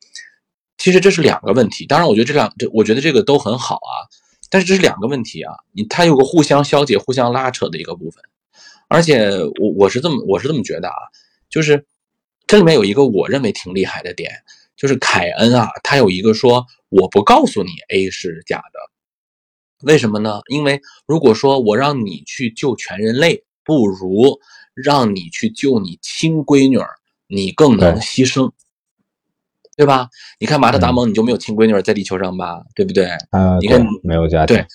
其实这是两个问题。当然，我觉得这两这我觉得这个都很好啊，但是这是两个问题啊，你它有个互相消解、互相拉扯的一个部分。而且我我是这么我是这么觉得啊，就是这里面有一个我认为挺厉害的点，就是凯恩啊，他有一个说我不告诉你 A 是假的，为什么呢？因为如果说我让你去救全人类，不如让你去救你亲闺女儿，你更能牺牲，对吧？你看马特达蒙，你就没有亲闺女儿在地球上吧，对不对？啊，你看没有家庭，对，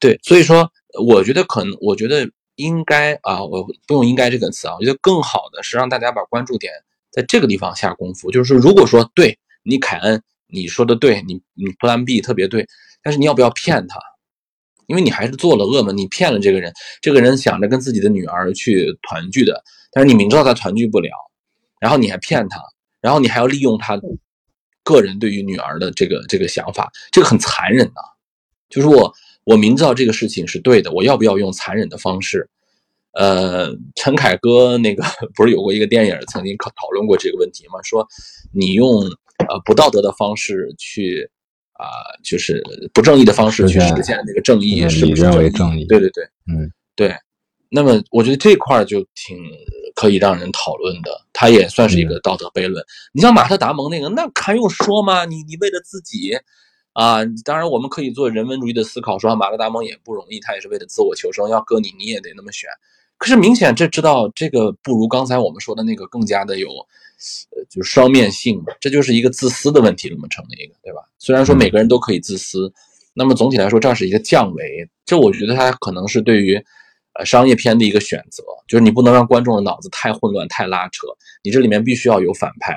对，所以说我觉得可能，我觉得。应该啊，我不用“应该”这个词啊，我觉得更好的是让大家把关注点在这个地方下功夫。就是说，如果说对你凯恩你说的对，你你 Plan B 特别对，但是你要不要骗他？因为你还是做了恶嘛，你骗了这个人，这个人想着跟自己的女儿去团聚的，但是你明知道他团聚不了，然后你还骗他，然后你还要利用他个人对于女儿的这个这个想法，这个很残忍的，就是我。我明知道这个事情是对的，我要不要用残忍的方式？呃，陈凯歌那个 [LAUGHS] 不是有过一个电影，曾经讨讨论过这个问题吗？说你用呃不道德的方式去啊，就是不正义的方式去实现那个正义，是不是正义？对对对，嗯，对。那么我觉得这块就挺可以让人讨论的，它也算是一个道德悖论。你像马特·达蒙那个，那还用说吗？你你为了自己。啊，当然我们可以做人文主义的思考，说马特达蒙也不容易，他也是为了自我求生。要搁你，你也得那么选。可是明显这知道这个不如刚才我们说的那个更加的有，呃，就是双面性嘛这就是一个自私的问题，这么成了一个，对吧？虽然说每个人都可以自私，那么总体来说这是一个降维。这我觉得他可能是对于，呃，商业片的一个选择，就是你不能让观众的脑子太混乱、太拉扯，你这里面必须要有反派。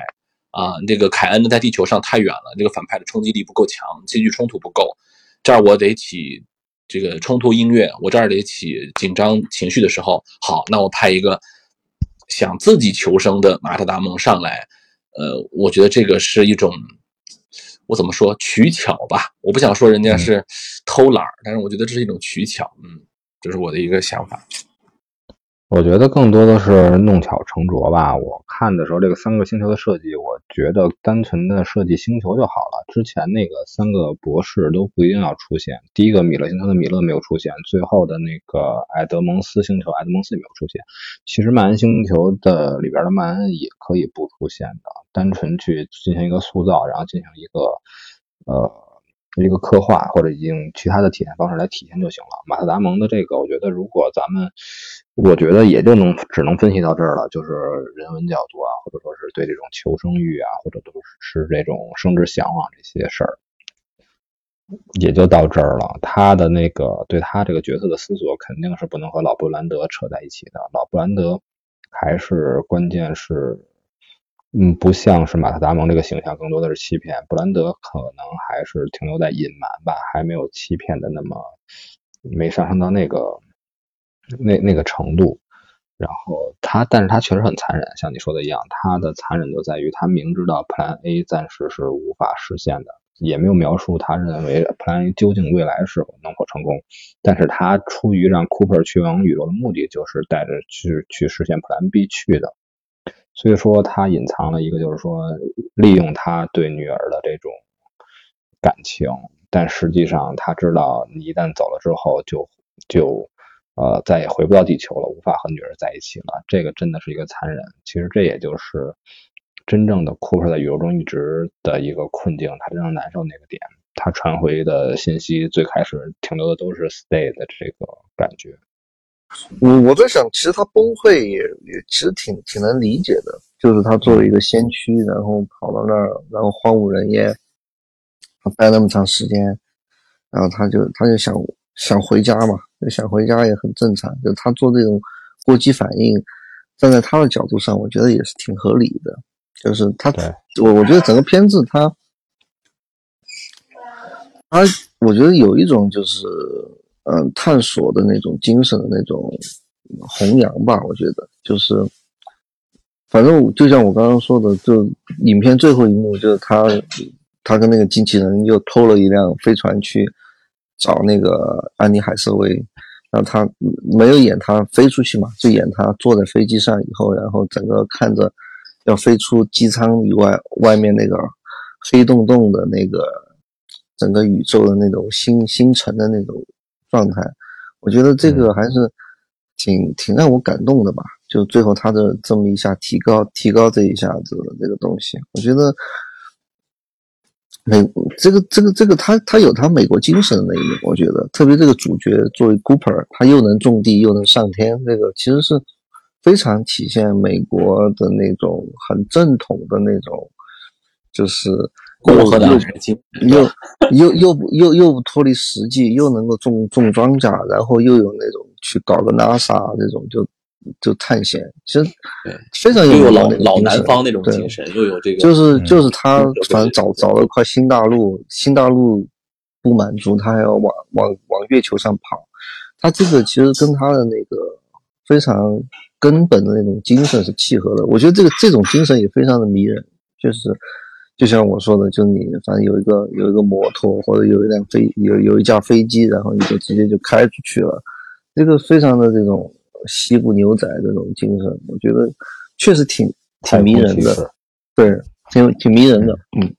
啊，这个凯恩呢，在地球上太远了，这个反派的冲击力不够强，戏剧冲突不够。这儿我得起这个冲突音乐，我这儿得起紧张情绪的时候，好，那我派一个想自己求生的马特达蒙上来。呃，我觉得这个是一种，我怎么说取巧吧？我不想说人家是偷懒，但是我觉得这是一种取巧。嗯，这是我的一个想法。我觉得更多的是弄巧成拙吧。我看的时候，这个三个星球的设计，我觉得单纯的设计星球就好了。之前那个三个博士都不一定要出现。第一个米勒星球的米勒没有出现，最后的那个埃德蒙斯星球，埃德蒙斯也没有出现。其实曼恩星球的里边的曼恩也可以不出现的，单纯去进行一个塑造，然后进行一个呃。一个刻画或者用其他的体验方式来体现就行了。马特达蒙的这个，我觉得如果咱们，我觉得也就能只能分析到这儿了，就是人文角度啊，或者说是对这种求生欲啊，或者都是这种生殖向往这些事儿，也就到这儿了。他的那个对他这个角色的思索，肯定是不能和老布兰德扯在一起的。老布兰德还是关键是。嗯，不像是马特·达蒙这个形象，更多的是欺骗。布兰德可能还是停留在隐瞒吧，还没有欺骗的那么没上升到那个那那个程度。然后他，但是他确实很残忍，像你说的一样，他的残忍就在于他明知道 Plan A 暂时是无法实现的，也没有描述他认为 Plan A 究竟未来是否能否成功。但是他出于让 Cooper 去往宇宙的目的，就是带着去去实现 Plan B 去的。所以说，他隐藏了一个，就是说，利用他对女儿的这种感情，但实际上他知道，你一旦走了之后，就就呃再也回不到地球了，无法和女儿在一起了。这个真的是一个残忍。其实这也就是真正的库珀在宇宙中一直的一个困境，他真正难受那个点。他传回的信息最开始停留的都是 stay 的这个感觉。我我在想，其实他崩溃也也其实挺挺能理解的，就是他作为一个先驱，然后跑到那儿，然后荒无人烟，他待那么长时间，然后他就他就想想回家嘛，就想回家也很正常，就他做这种过激反应，站在他的角度上，我觉得也是挺合理的，就是他我我觉得整个片子他他我觉得有一种就是。嗯，探索的那种精神的那种弘扬吧，我觉得就是，反正就像我刚刚说的，就影片最后一幕就是他，他跟那个机器人又偷了一辆飞船去找那个安妮海瑟薇，然后他没有演他飞出去嘛，就演他坐在飞机上以后，然后整个看着要飞出机舱以外，外面那个黑洞洞的那个整个宇宙的那种星星辰的那种。状态，我觉得这个还是挺挺让我感动的吧。就最后他的这么一下提高，提高这一下子的这个东西，我觉得美这个这个这个他他有他美国精神的那一面。我觉得特别这个主角作为 Cooper，他又能种地又能上天，这个其实是非常体现美国的那种很正统的那种，就是。共和党又又又不又又不脱离实际，又能够种种庄稼，然后又有那种去搞个 NASA 这种就就探险，其实非常有老老南方那种精神，又有这。个就是就是他反正找找了块新大陆，新大陆不满足，他还要往往往月球上跑，他这个其实跟他的那个非常根本的那种精神是契合的，我觉得这个这种精神也非常的迷人，就是。就像我说的，就你反正有一个有一个摩托或者有一辆飞有有一架飞机，然后你就直接就开出去了，这个非常的这种西部牛仔这种精神，我觉得确实挺挺迷人的，对，挺挺迷人的，嗯。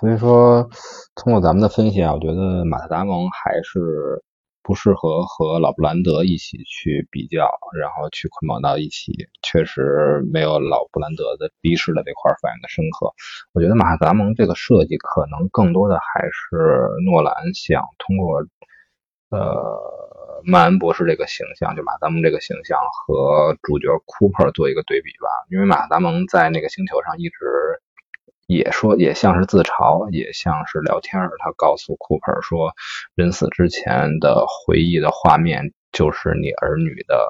所以说，通过咱们的分析啊，我觉得马特达蒙还是。不适合和老布兰德一起去比较，然后去捆绑到一起，确实没有老布兰德的逼视的那块反应的深刻。我觉得马达蒙这个设计可能更多的还是诺兰想通过呃曼恩博士这个形象，就马达蒙这个形象和主角库珀做一个对比吧，因为马达蒙在那个星球上一直。也说也像是自嘲，也像是聊天他告诉库珀说，人死之前的回忆的画面就是你儿女的，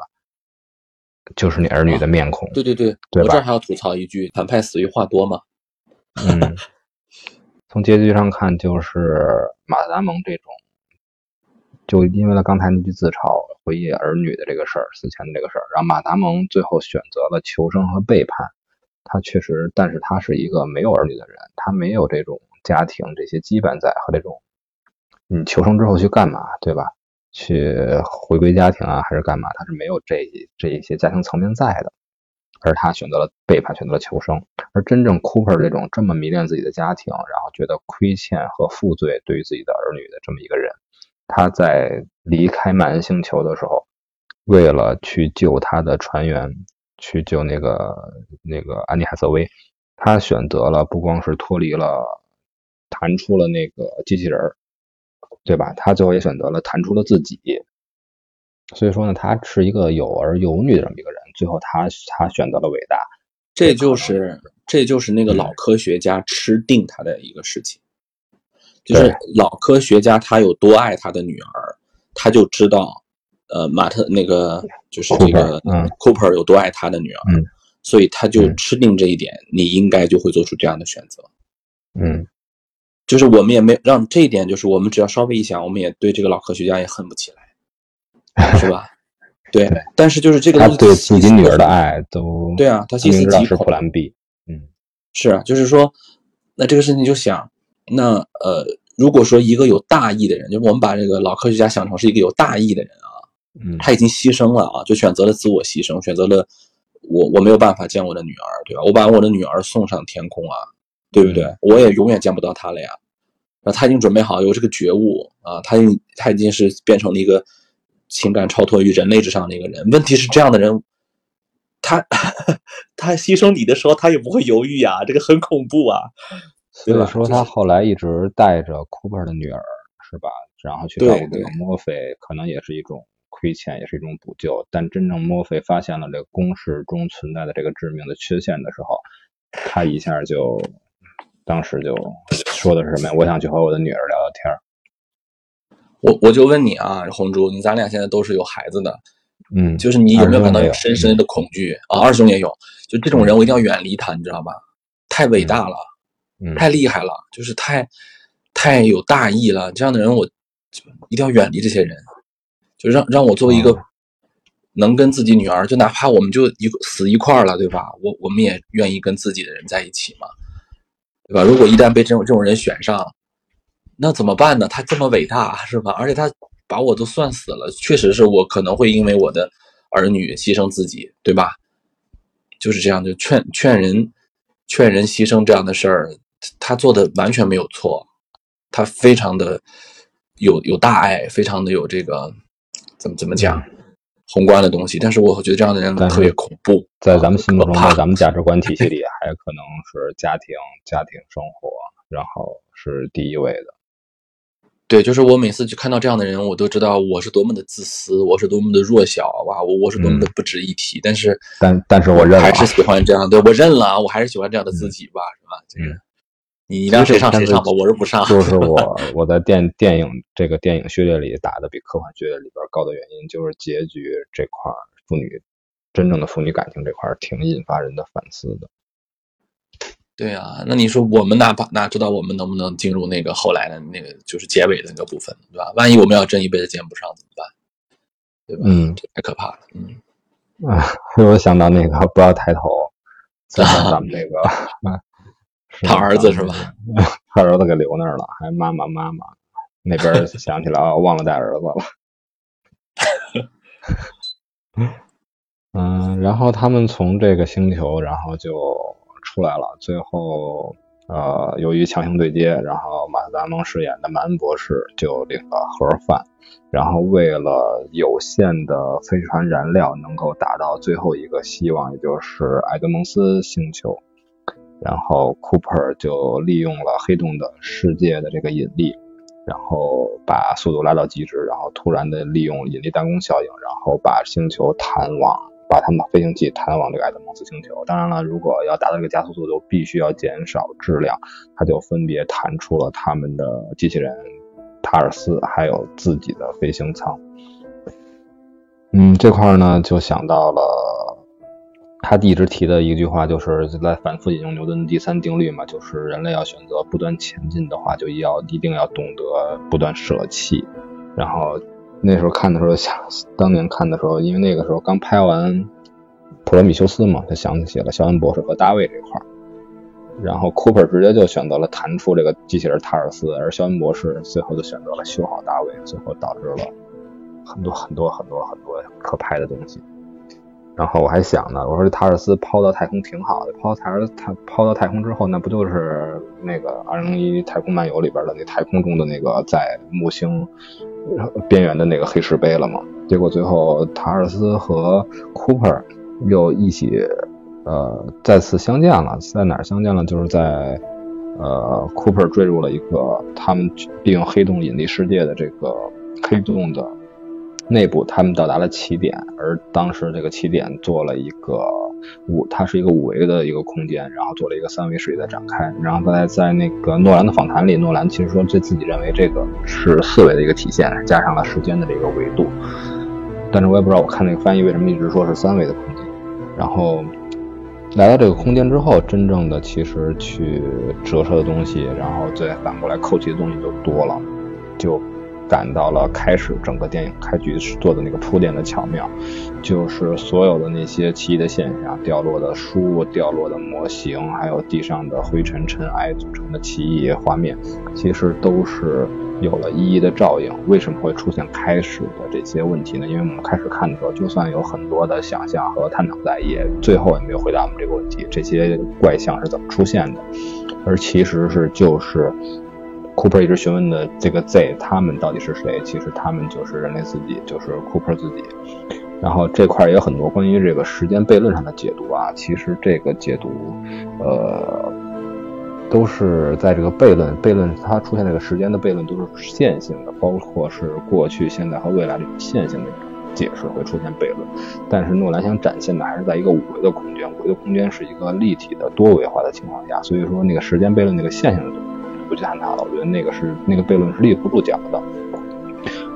就是你儿女的面孔。对对对，我这儿还要吐槽一句：反派死于话多吗。嗯，从结局上看，就是马达蒙这种，就因为了刚才那句自嘲，回忆儿女的这个事儿，死前的这个事儿，让马达蒙最后选择了求生和背叛。他确实，但是他是一个没有儿女的人，他没有这种家庭这些羁绊在和这种，你求生之后去干嘛，对吧？去回归家庭啊，还是干嘛？他是没有这这一些家庭层面在的，而他选择了背叛，选择了求生。而真正 Cooper 这种这么迷恋自己的家庭，然后觉得亏欠和负罪对于自己的儿女的这么一个人，他在离开曼星球的时候，为了去救他的船员，去救那个那个安妮海瑟薇，他选择了不光是脱离了，弹出了那个机器人儿。对吧？他最后也选择了弹出了自己，所以说呢，他是一个有儿有女的这么一个人。最后他他选择了伟大，这就是这就是那个老科学家吃定他的一个事情，就是老科学家他有多爱他的女儿，他就知道，呃，马特那个就是这个 Cooper 有多爱他的女儿，所以他就吃定这一点，你应该就会做出这样的选择，嗯。就是我们也没让这一点，就是我们只要稍微一想，我们也对这个老科学家也恨不起来，是吧？对，但是就是这个他对自己女儿的爱都对啊，他心思极是普兰比嗯，是啊，就是说，那这个事情就想，那呃，如果说一个有大义的人，就是我们把这个老科学家想成是一个有大义的人他已经牺牲了啊，就选择了自我牺牲，选择了我我没有办法见我的女儿，对吧？我把我的女儿送上天空啊。对不对？我也永远见不到她了呀。那他已经准备好有这个觉悟啊，他已他已经是变成了一个情感超脱于人类之上的一个人。问题是这样的人，他他牺牲你的时候，他也不会犹豫呀，这个很恐怖啊。所以说他后来一直带着库珀的女儿，是吧？然后去照顾这个墨菲，可能也是一种亏欠，也是一种补救。但真正墨菲发现了这个公式中存在的这个致命的缺陷的时候，他一下就。当时就说的是什么呀？我想去和我的女儿聊聊天我我就问你啊，红珠，你咱俩现在都是有孩子的，嗯，就是你有没有感到有深深的恐惧啊？二兄也有，就这种人我一定要远离他，你知道吧？太伟大了，太厉害了，就是太太有大义了。这样的人我一定要远离这些人，就让让我作为一个能跟自己女儿，就哪怕我们就一死一块了，对吧？我我们也愿意跟自己的人在一起嘛。对吧？如果一旦被这种这种人选上，那怎么办呢？他这么伟大，是吧？而且他把我都算死了，确实是我可能会因为我的儿女牺牲自己，对吧？就是这样，就劝劝人劝人牺牲这样的事儿，他做的完全没有错，他非常的有有大爱，非常的有这个怎么怎么讲？宏观的东西，但是我觉得这样的人特别恐怖，在咱们心目中，在咱们价值观体系里，[LAUGHS] 还可能是家庭、家庭生活，然后是第一位的。对，就是我每次去看到这样的人，我都知道我是多么的自私，我是多么的弱小，哇，我我是多么的不值一提。但是，但但是我认了还是喜欢这样，对我认了，我还是喜欢这样的自己吧，是吧？这个。你让谁上谁上吧，我是不上。就是我我在电电影这个电影序列里打的比科幻序列里边高的原因，就是结局这块妇女真正的父女感情这块挺引发人的反思的。对啊，那你说我们哪怕哪知道我们能不能进入那个后来的那个就是结尾的那个部分，对吧？万一我们要真一辈子见不上怎么办？对吧？嗯，这太可怕了。嗯，啊，[LAUGHS] 我想到那个不要抬头，[LAUGHS] 再说咱们那个。他儿子是吧？[LAUGHS] 他儿子给留那儿了，还妈妈妈妈那边想起来啊，忘了带儿子了。[LAUGHS] 嗯，然后他们从这个星球，然后就出来了。最后，呃，由于强行对接，然后马特·达蒙饰演的马恩博士就领了盒饭，然后为了有限的飞船燃料能够达到最后一个希望，也就是埃德蒙斯星球。然后，Cooper 就利用了黑洞的世界的这个引力，然后把速度拉到极致，然后突然的利用引力弹弓效应，然后把星球弹往，把他们的飞行器弹往这个艾德蒙斯星球。当然了，如果要达到这个加速速度，必须要减少质量，他就分别弹出了他们的机器人塔尔斯，还有自己的飞行舱。嗯，这块呢就想到了。他一直提的一句话，就是在反复引用牛顿的第三定律嘛，就是人类要选择不断前进的话，就要一定要懂得不断舍弃。然后那时候看的时候想，当年看的时候，因为那个时候刚拍完《普罗米修斯》嘛，他想起了肖恩博士和大卫这块儿。然后 Cooper 直接就选择了弹出这个机器人塔尔斯，而肖恩博士最后就选择了修好大卫，最后导致了很多很多很多很多可拍的东西。然后我还想呢，我说这塔尔斯抛到太空挺好的，抛塔尔他抛到太空之后，那不就是那个《二零一太空漫游》里边的那太空中的那个在木星边缘的那个黑石碑了吗？结果最后塔尔斯和 Cooper 又一起呃再次相见了，在哪儿相见了？就是在呃 Cooper 坠入了一个他们利用黑洞引力世界的这个黑洞的。内部，他们到达了起点，而当时这个起点做了一个五，它是一个五维的一个空间，然后做了一个三维世界的展开。然后在在那个诺兰的访谈里，诺兰其实说这自己认为这个是四维的一个体现，加上了时间的这个维度。但是我也不知道，我看那个翻译为什么一直说是三维的空间。然后来到这个空间之后，真正的其实去折射的东西，然后再反过来扣题的东西就多了，就。感到了开始整个电影开局做的那个铺垫的巧妙，就是所有的那些奇异的现象，掉落的书、掉落的模型，还有地上的灰尘尘埃组成的奇异画面，其实都是有了一一的照应。为什么会出现开始的这些问题呢？因为我们开始看的时候，就算有很多的想象和探讨在，也最后也没有回答我们这个问题：这些怪象是怎么出现的？而其实是就是。Cooper 一直询问的这个 Z，他们到底是谁？其实他们就是人类自己，就是 Cooper 自己。然后这块也有很多关于这个时间悖论上的解读啊。其实这个解读，呃，都是在这个悖论，悖论它出现这个时间的悖论都是线性的，包括是过去、现在和未来这种线性的解释会出现悖论。但是诺兰想展现的还是在一个五维的空间，五维的空间是一个立体的多维化的情况下，所以说那个时间悖论那个线性的东西。不去探讨了，我觉得那个是那个悖论是立不住脚的。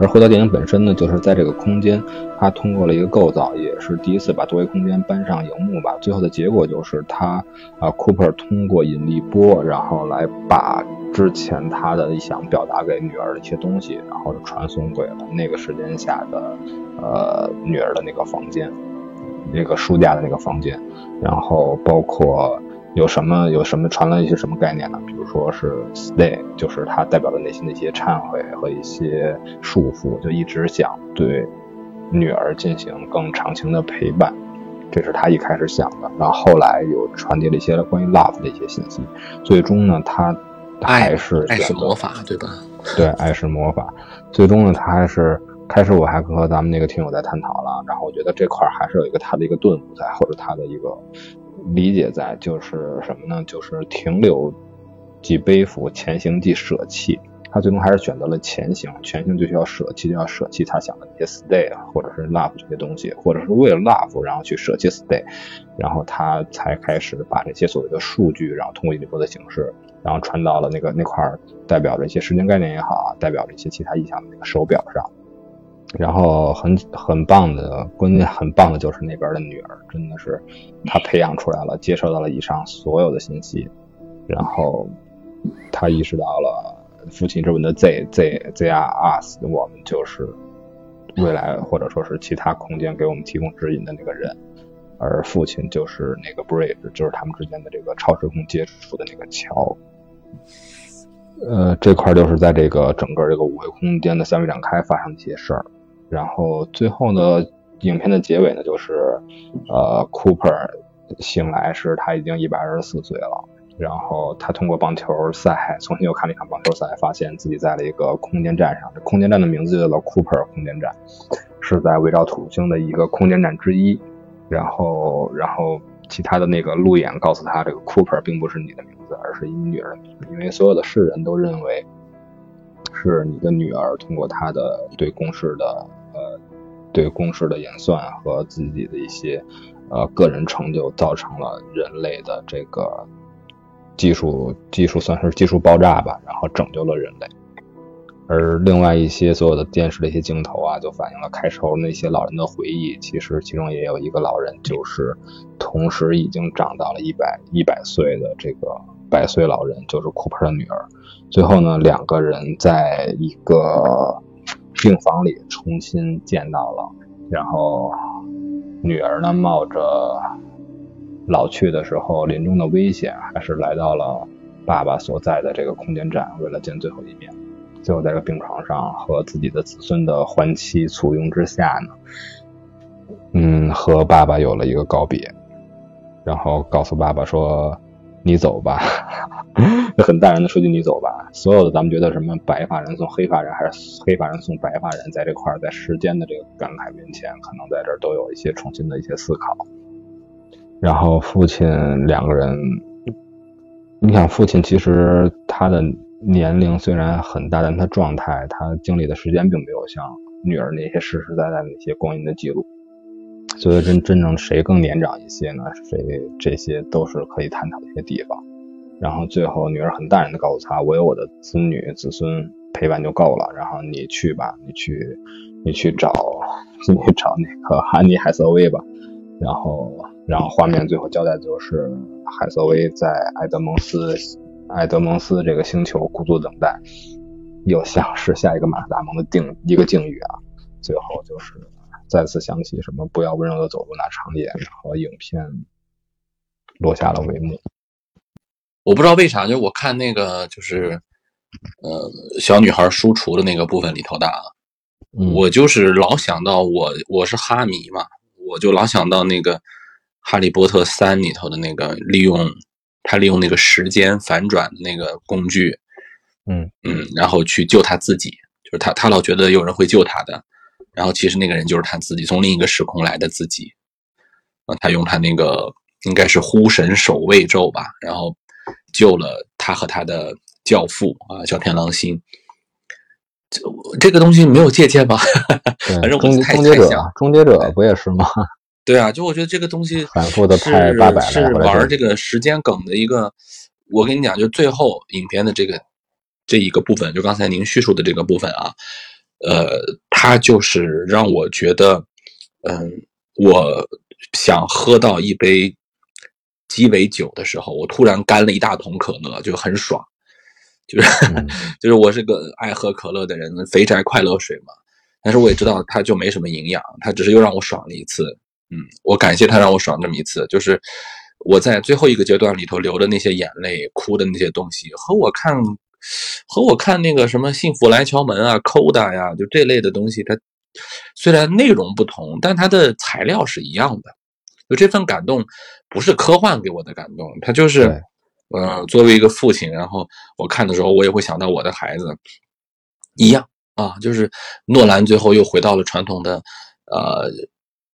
而回到电影本身呢，就是在这个空间，它通过了一个构造，也是第一次把多维空间搬上荧幕吧。最后的结果就是他啊，Cooper 通过引力波，然后来把之前他的想表达给女儿的一些东西，然后传送给了那个时间下的呃女儿的那个房间，那个书架的那个房间，然后包括。有什么有什么传了一些什么概念呢？比如说是 stay，就是它代表的内心的一些忏悔和一些束缚，就一直想对女儿进行更长情的陪伴，这是他一开始想的。然后后来又传递了一些关于 love 的一些信息。最终呢，他还是爱是魔法，对吧？对，爱是魔法。最终呢，他还是开始我还和咱们那个听友在探讨了，然后我觉得这块还是有一个他的一个顿悟在，或者他的一个。理解在就是什么呢？就是停留即背负，前行即舍弃。他最终还是选择了前行，前行就需要舍弃，就要舍弃他想的那些 stay 啊或者是 love 这些东西，或者是为了 love 然后去舍弃 stay，然后他才开始把这些所谓的数据，然后通过引力波的形式，然后传到了那个那块代表着一些时间概念也好，代表着一些其他意象的那个手表上。然后很很棒的，关键很棒的就是那边的女儿，真的是她培养出来了，接受到了以上所有的信息，然后他意识到了父亲之吻的 Z Z Z R Us，我们就是未来或者说是其他空间给我们提供指引的那个人，而父亲就是那个 Bridge，就是他们之间的这个超时空接触的那个桥。呃，这块就是在这个整个这个五维空间的三维展开发生的一些事儿。然后最后呢，影片的结尾呢，就是呃，Cooper 醒来时他已经一百二十四岁了。然后他通过棒球赛重新又看了一场棒球赛，发现自己在了一个空间站上。这空间站的名字叫做 Cooper 空间站，是在围绕土星的一个空间站之一。然后，然后其他的那个路演告诉他，这个 Cooper 并不是你的名字，而是你女儿的名字，因为所有的世人都认为是你的女儿通过她的对公式的。对公式的演算和自己的一些呃个人成就，造成了人类的这个技术技术算是技术爆炸吧，然后拯救了人类。而另外一些所有的电视的一些镜头啊，就反映了开头那些老人的回忆。其实其中也有一个老人，就是同时已经长到了一百一百岁的这个百岁老人，就是库珀的女儿。最后呢，两个人在一个。病房里重新见到了，然后女儿呢冒着老去的时候临终的危险，还是来到了爸爸所在的这个空间站，为了见最后一面。最后在这病床上和自己的子孙的欢期簇拥之下呢，嗯，和爸爸有了一个告别，然后告诉爸爸说：“你走吧。”很淡然的说句“你走吧”。所有的咱们觉得什么白发人送黑发人，还是黑发人送白发人，在这块儿，在时间的这个感慨面前，可能在这儿都有一些重新的一些思考。然后父亲两个人，你想，父亲其实他的年龄虽然很大，但他状态，他经历的时间并没有像女儿那些实实在在的那些光阴的记录。所以真真正谁更年长一些呢？谁这些都是可以探讨的一些地方。然后最后女儿很淡然的告诉他：“我有我的子女子孙陪伴就够了，然后你去吧，你去你去找 [LAUGHS] 你去找那个安妮海瑟薇吧。”然后。然后画面最后交代的就是海瑟薇在埃德蒙斯埃德蒙斯这个星球孤独等待，又像是下一个马特达蒙的定一个境遇啊。最后就是再次想起什么不要温柔的走路那长夜，然后影片落下了帷幕。我不知道为啥，就我看那个就是呃小女孩书橱的那个部分里头的啊，我就是老想到我我是哈迷嘛，我就老想到那个。《哈利波特三》里头的那个利用他利用那个时间反转的那个工具，嗯嗯，然后去救他自己，就是他他老觉得有人会救他的，然后其实那个人就是他自己，从另一个时空来的自己。啊，他用他那个应该是呼神守卫咒吧，然后救了他和他的教父啊，小天狼星。这这个东西没有借鉴吧？反正终终结者，终结者不也是吗？[LAUGHS] 对啊，就我觉得这个东西反复的拍八百是玩这个时间梗的一个。我跟你讲，就最后影片的这个这一个部分，就刚才您叙述的这个部分啊，呃，它就是让我觉得，嗯，我想喝到一杯鸡尾酒的时候，我突然干了一大桶可乐，就很爽。就是 [LAUGHS] 就是我是个爱喝可乐的人，肥宅快乐水嘛。但是我也知道它就没什么营养，它只是又让我爽了一次。嗯，我感谢他让我爽这么一次，就是我在最后一个阶段里头流的那些眼泪、哭的那些东西，和我看和我看那个什么《幸福来敲门》啊、《Coda》呀，就这类的东西，它虽然内容不同，但它的材料是一样的。就这份感动不是科幻给我的感动，它就是，呃，作为一个父亲，然后我看的时候，我也会想到我的孩子一样啊，就是诺兰最后又回到了传统的，呃。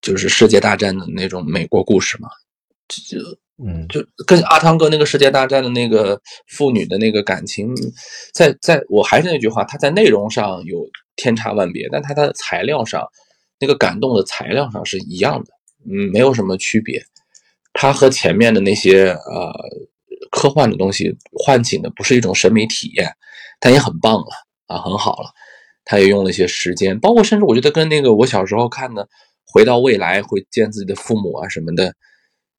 就是世界大战的那种美国故事嘛，就嗯，就跟阿汤哥那个世界大战的那个父女的那个感情，在在我还是那句话，他在内容上有天差万别，但他的材料上，那个感动的材料上是一样的，嗯，没有什么区别。他和前面的那些呃科幻的东西唤醒的不是一种审美体验，但也很棒了啊，很好了。他也用了一些时间，包括甚至我觉得跟那个我小时候看的。回到未来会见自己的父母啊什么的，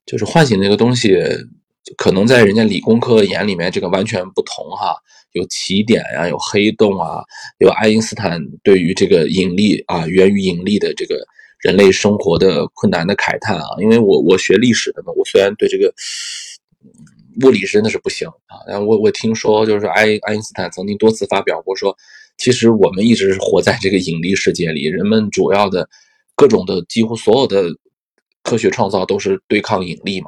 就是唤醒那个东西，可能在人家理工科眼里面这个完全不同哈。有起点呀，有黑洞啊，有爱因斯坦对于这个引力啊源于引力的这个人类生活的困难的慨叹啊。因为我我学历史的嘛，我虽然对这个物理真的是不行啊，但我我听说就是爱爱因斯坦曾经多次发表过说，其实我们一直是活在这个引力世界里，人们主要的。各种的几乎所有的科学创造都是对抗引力嘛，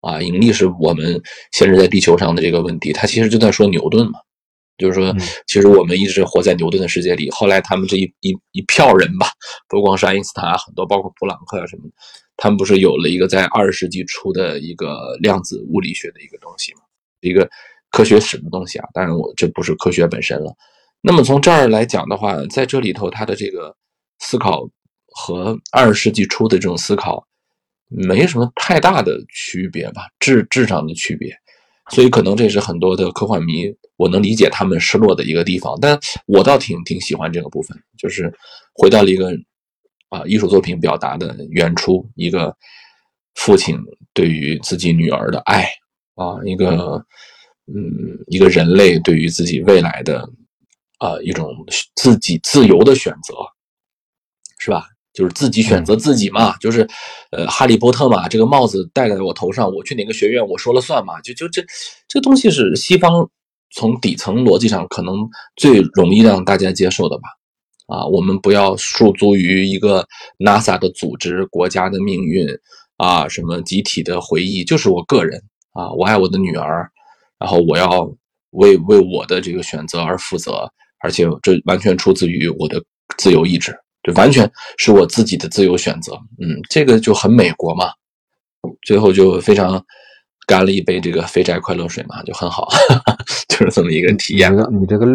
啊，引力是我们现在在地球上的这个问题。他其实就在说牛顿嘛，就是说，其实我们一直活在牛顿的世界里。后来他们这一一一票人吧，不光是爱因斯坦啊，很多包括普朗克啊什么，他们不是有了一个在二十世纪初的一个量子物理学的一个东西嘛，一个科学史的东西啊。当然，我这不是科学本身了。那么从这儿来讲的话，在这里头，他的这个思考。和二十世纪初的这种思考没什么太大的区别吧，质质上的区别，所以可能这是很多的科幻迷，我能理解他们失落的一个地方，但我倒挺挺喜欢这个部分，就是回到了一个啊艺术作品表达的原初，一个父亲对于自己女儿的爱啊，一个嗯一个人类对于自己未来的啊一种自己自由的选择，是吧？就是自己选择自己嘛，就是，呃，哈利波特嘛，这个帽子戴在我头上，我去哪个学院我说了算嘛，就就这，这个东西是西方从底层逻辑上可能最容易让大家接受的吧。啊，我们不要束足于一个 NASA 的组织、国家的命运啊，什么集体的回忆，就是我个人啊，我爱我的女儿，然后我要为为我的这个选择而负责，而且这完全出自于我的自由意志，这完全是我自己的自由选择。嗯，这个就很美国嘛。最后就非常干了一杯这个肥宅快乐水嘛，就很好，[LAUGHS] 就是这么一个体验。你这个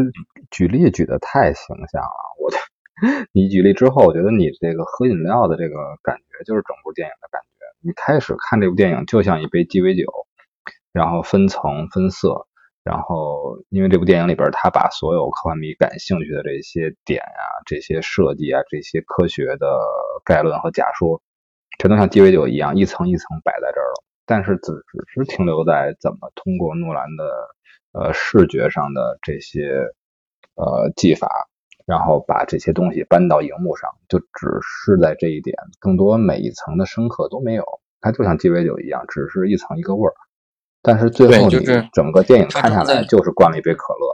举例举的太形象了。我，[LAUGHS] 你举例之后，我觉得你这个喝饮料的这个感觉就是整部电影的感觉。你开始看这部电影就像一杯鸡尾酒，然后分层分色，然后因为这部电影里边他把所有科幻迷感兴趣的这些点啊、这些设计啊、这些科学的概论和假说，全都像鸡尾酒一样一层一层摆在这儿了。但是只只是停留在怎么通过诺兰的呃视觉上的这些呃技法。然后把这些东西搬到荧幕上，就只是在这一点，更多每一层的深刻都没有。它就像鸡尾酒一样，只是一层一个味儿。但是最后你整个电影看下来，就是灌了一杯可乐。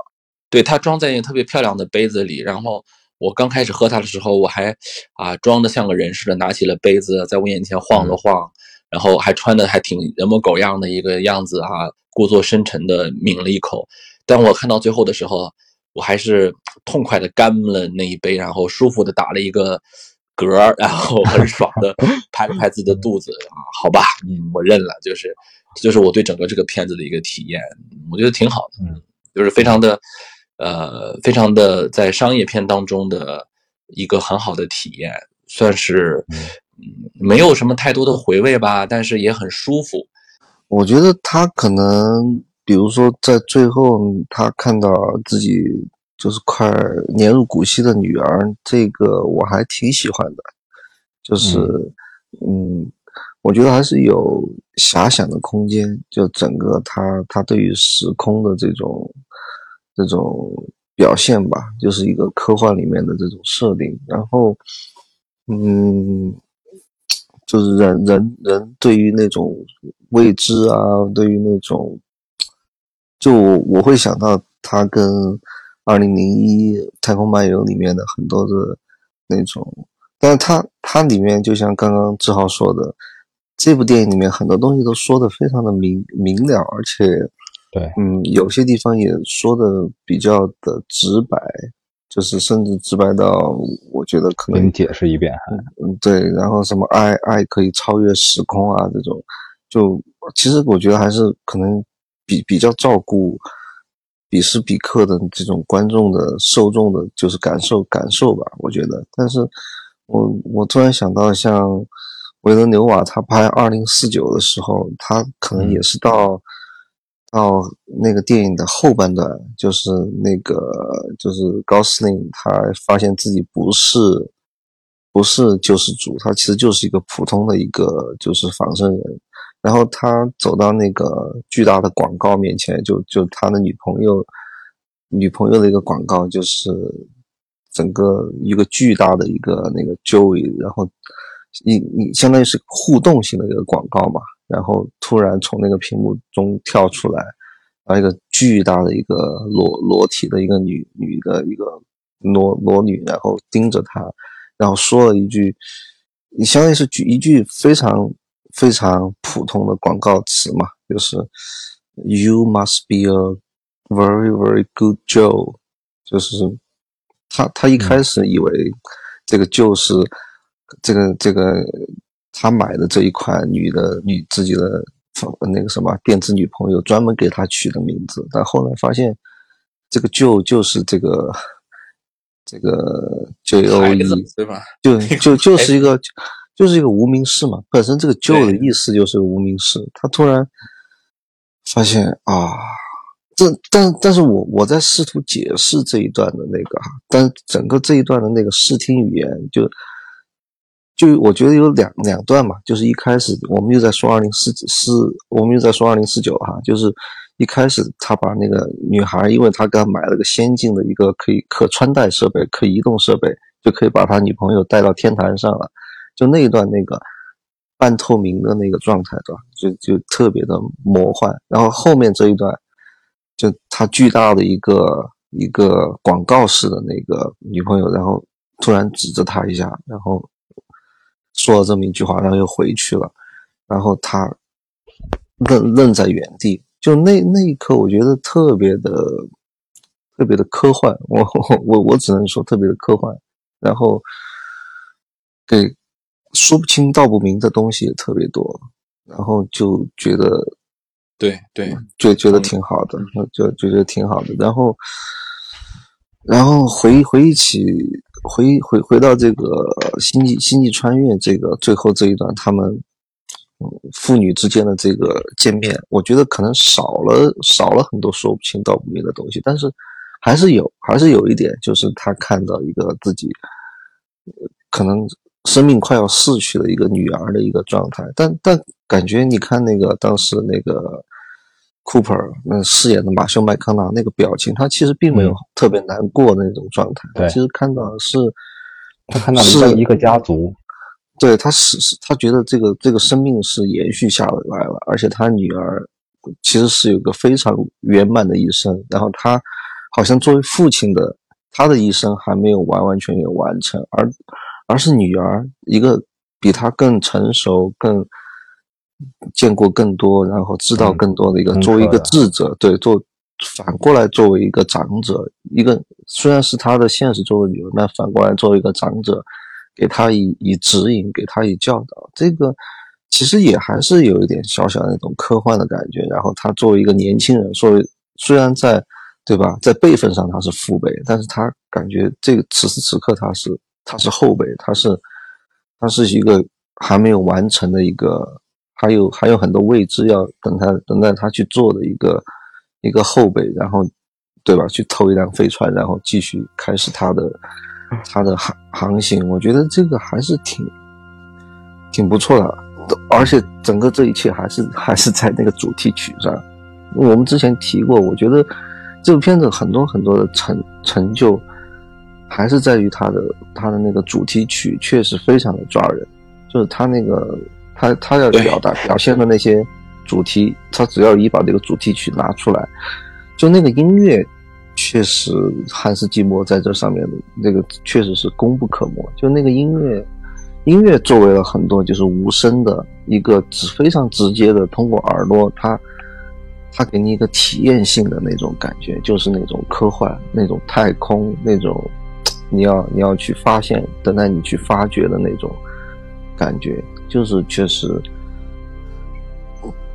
对，它装在一个特别漂亮的杯子里。然后我刚开始喝它的时候，我还啊装的像个人似的，拿起了杯子，在我眼前晃了晃，然后还穿的还挺人模狗样的一个样子哈，故作深沉的抿了一口。但我看到最后的时候。我还是痛快的干了那一杯，然后舒服的打了一个嗝，然后很爽的 [LAUGHS] 拍了拍自己的肚子啊，好吧，嗯，我认了，就是就是我对整个这个片子的一个体验，我觉得挺好的，嗯，就是非常的呃，非常的在商业片当中的一个很好的体验，算是嗯没有什么太多的回味吧，但是也很舒服。我觉得他可能。比如说，在最后，他看到自己就是快年入古稀的女儿，这个我还挺喜欢的。就是，嗯，我觉得还是有遐想的空间。就整个他他对于时空的这种这种表现吧，就是一个科幻里面的这种设定。然后，嗯，就是人人人对于那种未知啊，对于那种。就我会想到他跟《二零零一太空漫游》里面的很多的那种，但是它它里面就像刚刚志豪说的，这部电影里面很多东西都说的非常的明明了，而且对，嗯，有些地方也说的比较的直白，就是甚至直白到我觉得可能你解释一遍，嗯，对，然后什么爱爱可以超越时空啊这种，就其实我觉得还是可能。比比较照顾彼时彼刻的这种观众的受众的，就是感受感受吧，我觉得。但是，我我突然想到，像维伦纽瓦他拍《二零四九》的时候，他可能也是到到那个电影的后半段，就是那个就是高司令他发现自己不是不是救世主，他其实就是一个普通的一个就是仿生人。然后他走到那个巨大的广告面前，就就他的女朋友，女朋友的一个广告，就是整个一个巨大的一个那个 Joy，然后你你相当于是互动性的一个广告嘛，然后突然从那个屏幕中跳出来，然后一个巨大的一个裸裸体的一个女女的一个裸裸女，然后盯着他，然后说了一句，你相当于是举一句非常。非常普通的广告词嘛，就是 "You must be a very very good Joe"，就是他他一开始以为这个就是这个这个他买的这一款女的女自己的那个什么电子女朋友专门给他取的名字，但后来发现这个 Joe 就是这个这个 J O E，对吧？就就就是一个。就是一个无名氏嘛，本身这个“旧”的意思就是无名氏。他突然发现啊，这但但是我我在试图解释这一段的那个哈，但整个这一段的那个视听语言就就我觉得有两两段嘛，就是一开始我们又在说二零四四，我们又在说二零四九哈，就是一开始他把那个女孩，因为他刚买了个先进的一个可以可穿戴设备、可移动设备，就可以把他女朋友带到天坛上了。就那一段那个半透明的那个状态，对吧？就就特别的魔幻。然后后面这一段，就他巨大的一个一个广告式的那个女朋友，然后突然指着他一下，然后说了这么一句话，然后又回去了，然后他愣愣在原地，就那那一刻，我觉得特别的特别的科幻，我我我只能说特别的科幻，然后给说不清道不明的东西也特别多，然后就觉得。对对，就觉得挺好的，就就觉得挺好的。然后，然后回回忆起回回回到这个星际星际穿越这个最后这一段，他们父女之间的这个见面，我觉得可能少了少了很多说不清道不明的东西，但是还是有，还是有一点，就是他看到一个自己可能生命快要逝去的一个女儿的一个状态，但但。感觉你看那个当时那个 Cooper 那饰演的马修麦康纳那个表情，他其实并没有特别难过的那种状态。对，其实看到是，他看到是一个家族。对，他是是，他觉得这个这个生命是延续下来了，而且他女儿其实是有个非常圆满的一生。然后他好像作为父亲的他的一生还没有完完全全完成，而而是女儿一个比他更成熟更。见过更多，然后知道更多的一个，作为一个智者，对，做反过来作为一个长者，一个虽然是他的现实中的女儿，但反过来作为一个长者，给他以以指引，给他以教导，这个其实也还是有一点小小的那种科幻的感觉。然后他作为一个年轻人，作为虽然在对吧，在辈分上他是父辈，但是他感觉这个此时此刻他是他是后辈，他是他是一个还没有完成的一个。还有还有很多未知要等他等待他去做的一个一个后辈，然后对吧？去偷一辆飞船，然后继续开始他的他的航航行。我觉得这个还是挺挺不错的，而且整个这一切还是还是在那个主题曲上。我们之前提过，我觉得这部片子很多很多的成成就还是在于它的它的那个主题曲，确实非常的抓人，就是他那个。他他要表达表现的那些主题，他只要一把这个主题曲拿出来，就那个音乐，确实汉斯季默在这上面的那个确实是功不可没。就那个音乐，音乐作为了很多就是无声的一个直非常直接的通过耳朵，它它给你一个体验性的那种感觉，就是那种科幻、那种太空、那种你要你要去发现、等待你去发掘的那种感觉。就是确实，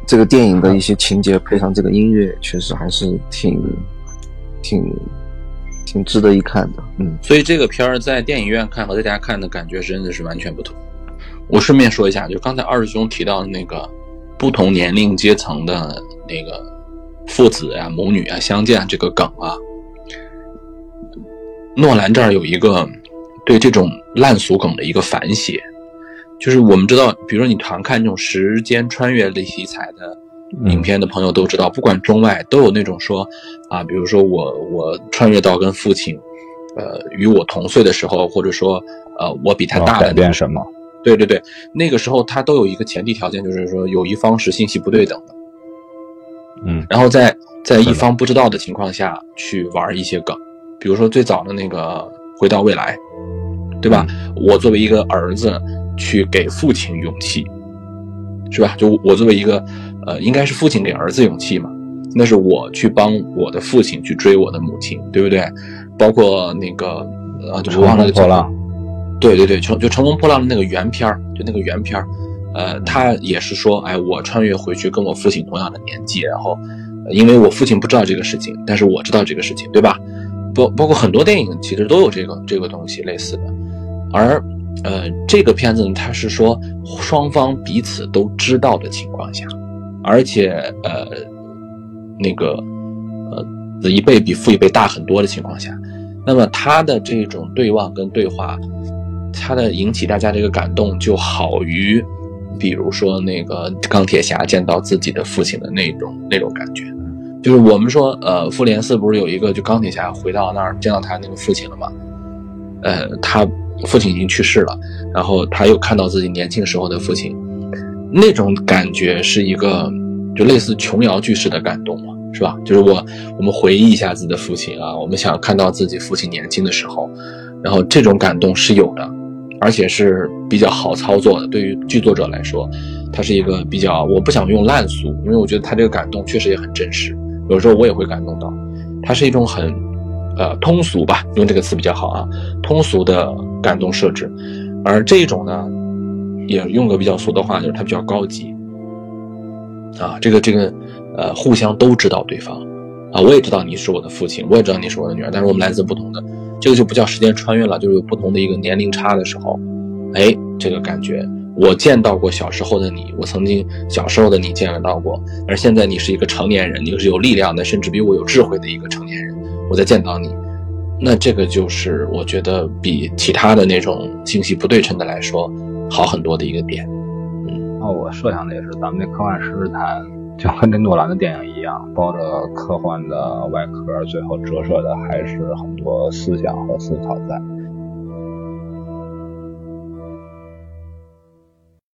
这个电影的一些情节配上这个音乐，确实还是挺、挺、挺值得一看的。嗯，所以这个片儿在电影院看和在家看的感觉真的是完全不同。我顺便说一下，就刚才二师兄提到的那个不同年龄阶层的那个父子呀、母女啊相见这个梗啊，诺兰这儿有一个对这种烂俗梗的一个反写。就是我们知道，比如说你常看这种时间穿越类题材的影片的朋友都知道，不管中外都有那种说，啊，比如说我我穿越到跟父亲，呃，与我同岁的时候，或者说，呃，我比他大的改变什么？对对对，那个时候他都有一个前提条件，就是说有一方是信息不对等的，嗯，然后在在一方不知道的情况下去玩一些梗，比如说最早的那个回到未来，对吧？我作为一个儿子。去给父亲勇气，是吧？就我作为一个，呃，应该是父亲给儿子勇气嘛。那是我去帮我的父亲去追我的母亲，对不对？包括那个，呃，就忘了破浪。对对对，乘就乘风破浪的那个原片儿就那个原片儿呃，他也是说，哎，我穿越回去跟我父亲同样的年纪，然后，因为我父亲不知道这个事情，但是我知道这个事情，对吧？包包括很多电影其实都有这个这个东西类似的，而。呃，这个片子呢，它是说双方彼此都知道的情况下，而且呃，那个呃，子一辈比父一辈大很多的情况下，那么他的这种对望跟对话，他的引起大家这个感动就好于，比如说那个钢铁侠见到自己的父亲的那种那种感觉，就是我们说呃，复联四不是有一个就钢铁侠回到那儿见到他那个父亲了吗？呃，他。父亲已经去世了，然后他又看到自己年轻时候的父亲，那种感觉是一个，就类似琼瑶剧式的感动嘛，是吧？就是我我们回忆一下自己的父亲啊，我们想看到自己父亲年轻的时候，然后这种感动是有的，而且是比较好操作的。对于剧作者来说，它是一个比较，我不想用烂俗，因为我觉得他这个感动确实也很真实，有时候我也会感动到。它是一种很，呃，通俗吧，用这个词比较好啊，通俗的感动设置。而这种呢，也用个比较俗的话，就是它比较高级。啊，这个这个，呃，互相都知道对方，啊，我也知道你是我的父亲，我也知道你是我的女儿，但是我们来自不同的，这个就不叫时间穿越了，就是有不同的一个年龄差的时候，哎，这个感觉，我见到过小时候的你，我曾经小时候的你见得到过，而现在你是一个成年人，你是有力量的，甚至比我有智慧的一个成年人，我在见到你，那这个就是我觉得比其他的那种信息不对称的来说好很多的一个点。嗯，那我设想的也是，咱们这科幻史谈就跟这诺兰的电影一样，包着科幻的外壳，最后折射的还是很多思想和思考在。